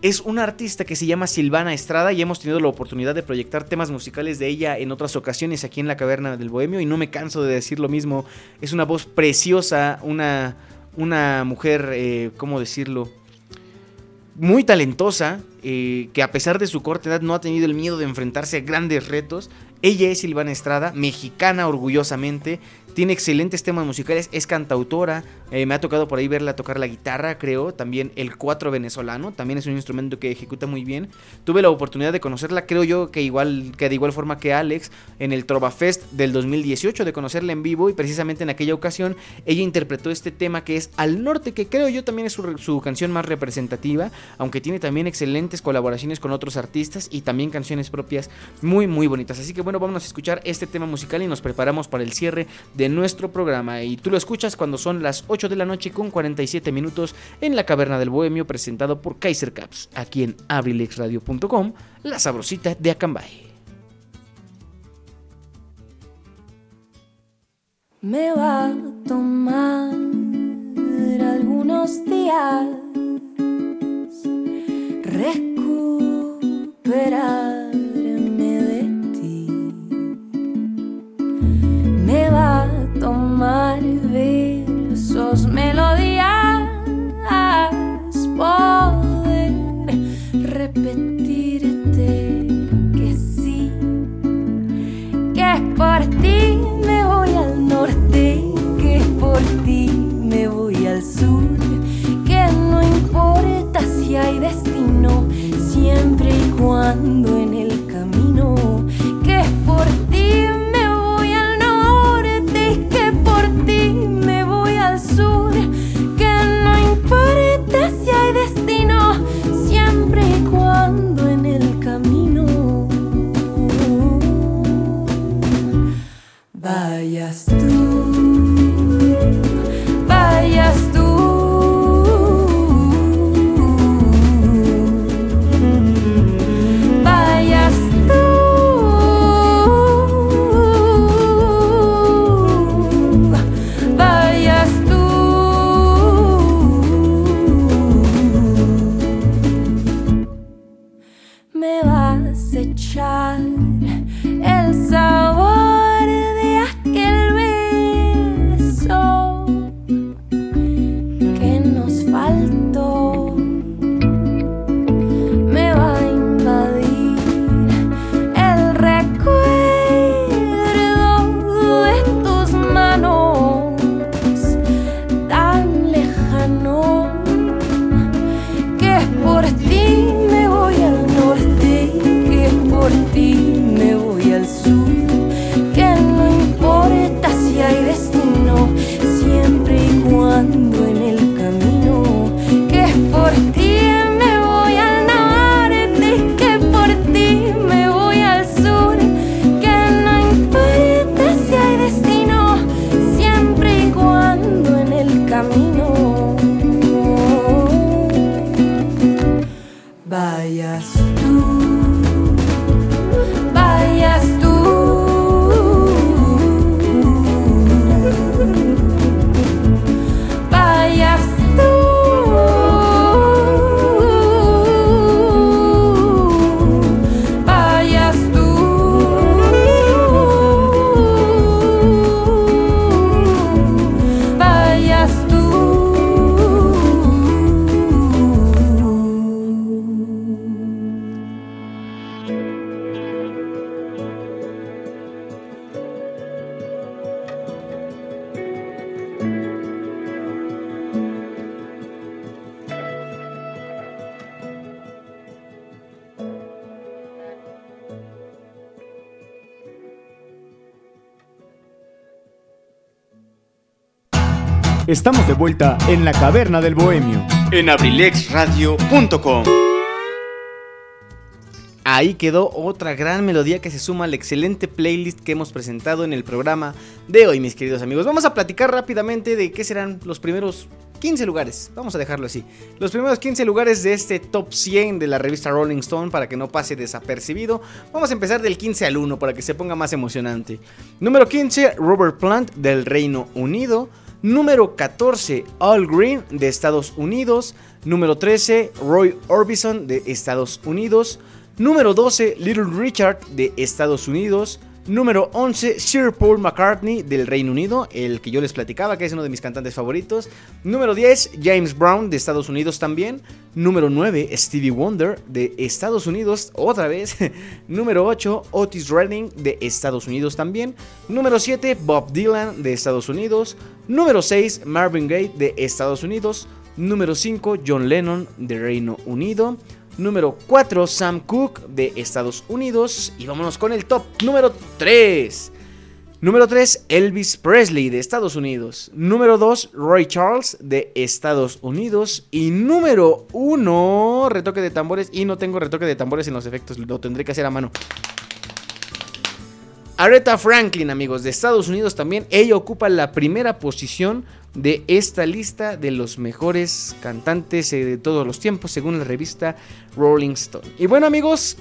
es una artista que se llama Silvana Estrada y hemos tenido la oportunidad de proyectar temas musicales de ella en otras ocasiones aquí en la Caverna del Bohemio y no me canso de decir lo mismo. Es una voz preciosa, una, una mujer, eh, ¿cómo decirlo? Muy talentosa, eh, que a pesar de su corta edad no ha tenido el miedo de enfrentarse a grandes retos. Ella es Silvana Estrada, mexicana orgullosamente, tiene excelentes temas musicales, es cantautora, eh, me ha tocado por ahí verla tocar la guitarra, creo, también el cuatro venezolano, también es un instrumento que ejecuta muy bien. Tuve la oportunidad de conocerla, creo yo que igual que de igual forma que Alex en el Trova Fest del 2018 de conocerla en vivo y precisamente en aquella ocasión ella interpretó este tema que es Al Norte, que creo yo también es su, su canción más representativa, aunque tiene también excelentes colaboraciones con otros artistas y también canciones propias muy muy bonitas. Así que bueno, vamos a escuchar este tema musical y nos preparamos para el cierre de nuestro programa. Y tú lo escuchas cuando son las 8 de la noche con 47 minutos en la Caverna del Bohemio, presentado por Kaiser Caps, aquí en abrilexradio.com, la sabrosita de Acambay. Me va a tomar algunos días recuperar melodías, Estamos de vuelta en la caverna del bohemio. En abrilexradio.com. Ahí quedó otra gran melodía que se suma al excelente playlist que hemos presentado en el programa de hoy, mis queridos amigos. Vamos a platicar rápidamente de qué serán los primeros 15 lugares, vamos a dejarlo así. Los primeros 15 lugares de este top 100 de la revista Rolling Stone para que no pase desapercibido. Vamos a empezar del 15 al 1 para que se ponga más emocionante. Número 15, Robert Plant del Reino Unido. Número 14, All Green de Estados Unidos. Número 13, Roy Orbison de Estados Unidos. Número 12, Little Richard de Estados Unidos. Número 11, Sir Paul McCartney del Reino Unido, el que yo les platicaba, que es uno de mis cantantes favoritos. Número 10, James Brown de Estados Unidos también. Número 9, Stevie Wonder de Estados Unidos, otra vez. *laughs* Número 8, Otis Redding de Estados Unidos también. Número 7, Bob Dylan de Estados Unidos. Número 6, Marvin Gaye de Estados Unidos. Número 5, John Lennon de Reino Unido. Número 4, Sam Cooke de Estados Unidos. Y vámonos con el top número 3. Número 3, Elvis Presley de Estados Unidos. Número 2, Roy Charles de Estados Unidos. Y número 1, retoque de tambores. Y no tengo retoque de tambores en los efectos, lo tendré que hacer a mano. Aretha Franklin, amigos, de Estados Unidos también. Ella ocupa la primera posición de esta lista de los mejores cantantes eh, de todos los tiempos, según la revista Rolling Stone. Y bueno, amigos,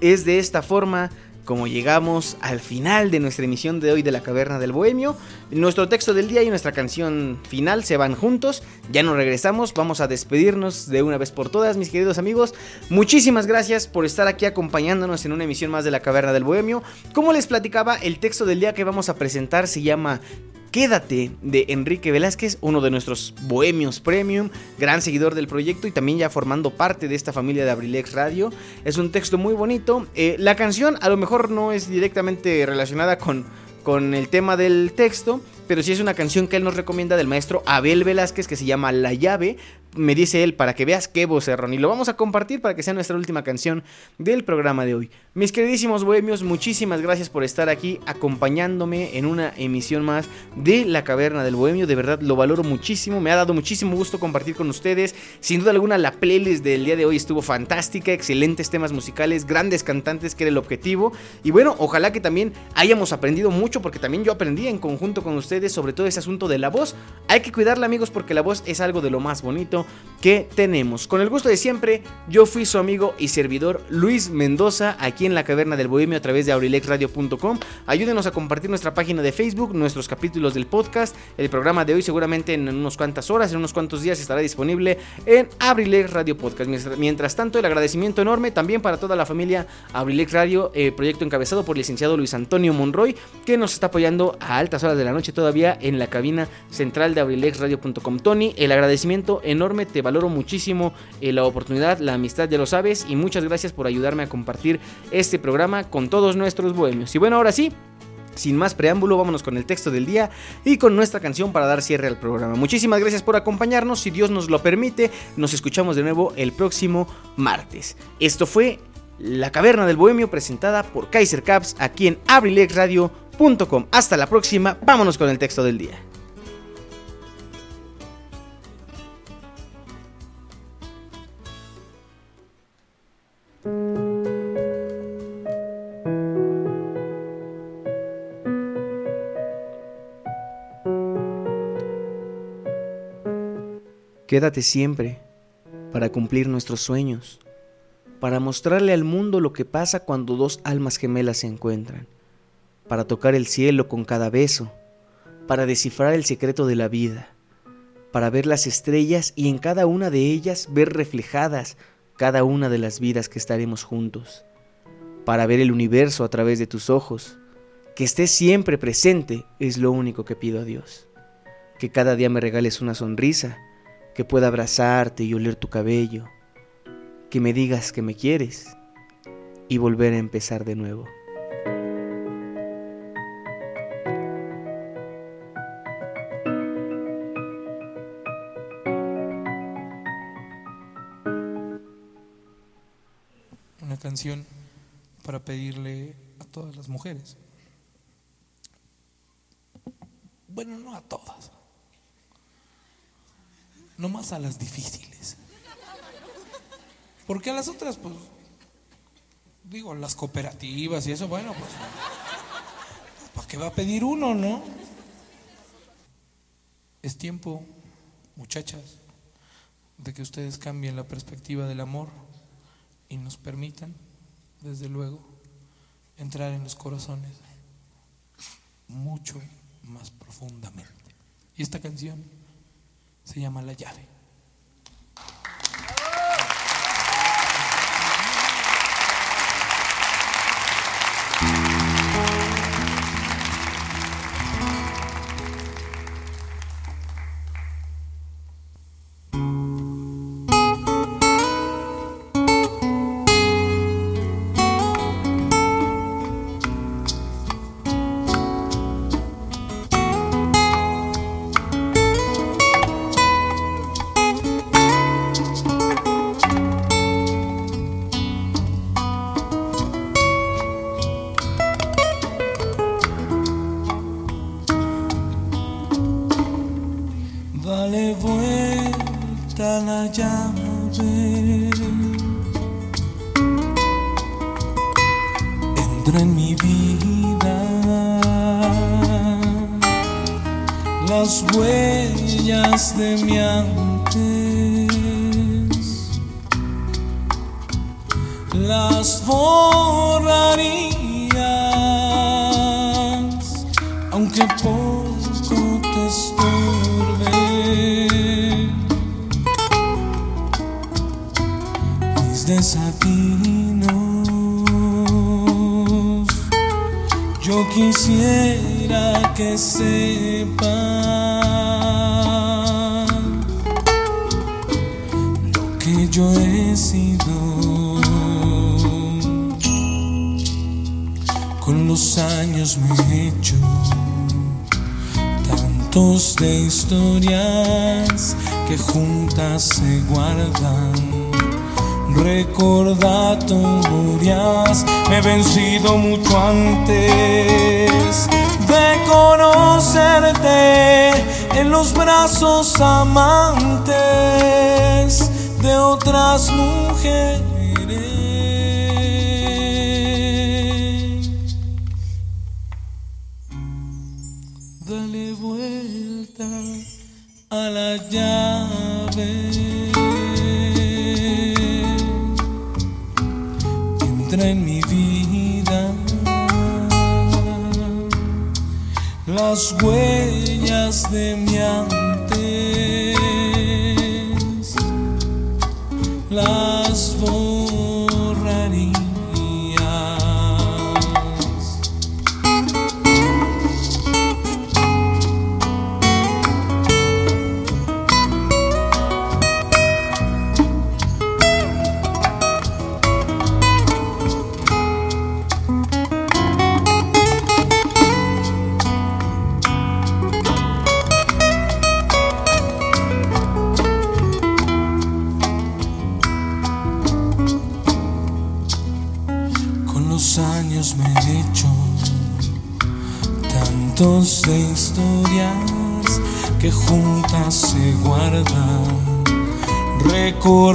es de esta forma como llegamos al final de nuestra emisión de hoy de la Caverna del Bohemio. Nuestro texto del día y nuestra canción final se van juntos. Ya nos regresamos, vamos a despedirnos de una vez por todas, mis queridos amigos. Muchísimas gracias por estar aquí acompañándonos en una emisión más de la Caverna del Bohemio. Como les platicaba, el texto del día que vamos a presentar se llama Quédate de Enrique Velázquez, uno de nuestros bohemios premium, gran seguidor del proyecto y también ya formando parte de esta familia de Abrilex Radio. Es un texto muy bonito. Eh, la canción a lo mejor no es directamente relacionada con, con el tema del texto, pero sí es una canción que él nos recomienda del maestro Abel Velázquez que se llama La llave, me dice él, para que veas qué vocerrón. Y lo vamos a compartir para que sea nuestra última canción del programa de hoy. Mis queridísimos bohemios, muchísimas gracias por estar aquí acompañándome en una emisión más de La Caverna del Bohemio. De verdad lo valoro muchísimo. Me ha dado muchísimo gusto compartir con ustedes. Sin duda alguna, la playlist del día de hoy estuvo fantástica. Excelentes temas musicales, grandes cantantes, que era el objetivo. Y bueno, ojalá que también hayamos aprendido mucho, porque también yo aprendí en conjunto con ustedes sobre todo ese asunto de la voz. Hay que cuidarla, amigos, porque la voz es algo de lo más bonito que tenemos. Con el gusto de siempre, yo fui su amigo y servidor Luis Mendoza, aquí en la Caverna del Bohemio a través de aurilexradio.com. Ayúdenos a compartir nuestra página de Facebook, nuestros capítulos del podcast. El programa de hoy seguramente en unos cuantas horas, en unos cuantos días estará disponible en Abrilex Radio Podcast. Mientras tanto, el agradecimiento enorme también para toda la familia Abrilex Radio, eh, proyecto encabezado por el licenciado Luis Antonio Monroy, que nos está apoyando a altas horas de la noche todavía en la cabina central de abrilexradio.com. Tony, el agradecimiento enorme te valoro muchísimo eh, la oportunidad, la amistad, ya lo sabes, y muchas gracias por ayudarme a compartir este programa con todos nuestros bohemios. Y bueno, ahora sí, sin más preámbulo, vámonos con el texto del día y con nuestra canción para dar cierre al programa. Muchísimas gracias por acompañarnos, si Dios nos lo permite, nos escuchamos de nuevo el próximo martes. Esto fue La Caverna del Bohemio presentada por Kaiser Caps aquí en abrilexradio.com. Hasta la próxima, vámonos con el texto del día. Quédate siempre para cumplir nuestros sueños, para mostrarle al mundo lo que pasa cuando dos almas gemelas se encuentran, para tocar el cielo con cada beso, para descifrar el secreto de la vida, para ver las estrellas y en cada una de ellas ver reflejadas cada una de las vidas que estaremos juntos, para ver el universo a través de tus ojos, que estés siempre presente es lo único que pido a Dios, que cada día me regales una sonrisa, que pueda abrazarte y oler tu cabello, que me digas que me quieres y volver a empezar de nuevo. Para pedirle a todas las mujeres. Bueno, no a todas nomás a las difíciles. Porque a las otras, pues, digo, las cooperativas y eso, bueno, pues, ¿para qué va a pedir uno, no? Es tiempo, muchachas, de que ustedes cambien la perspectiva del amor y nos permitan, desde luego, entrar en los corazones mucho más profundamente. Y esta canción se llama La llave. Huellas de mi antes. Las borrarías. Aunque poco te estorbe. Mis desatinos. Yo quisiera que sepas yo he sido. Con los años me he hecho tantos de historias que juntas se guardan. Recordatorias, me he vencido mucho antes de conocerte en los brazos amantes de otras mujeres. Dale vuelta a la llave. Entra en mi vida. Las huellas de mi antes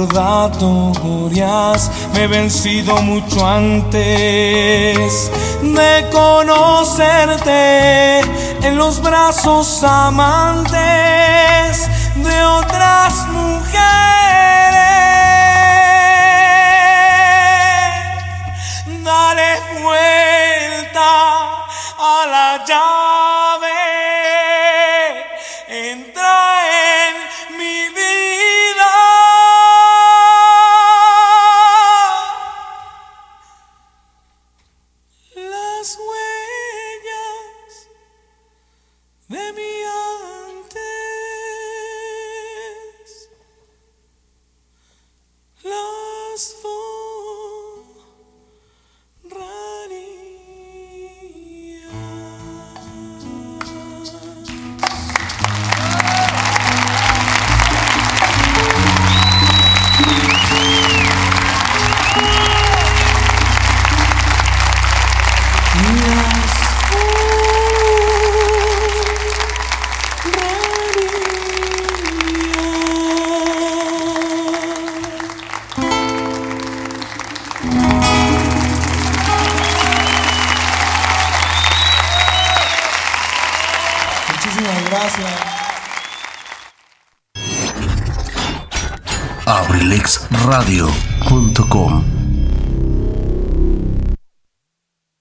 Recordatorias, me he vencido mucho antes de conocerte en los brazos amantes de otras mujeres. Dale vuelta a la llave.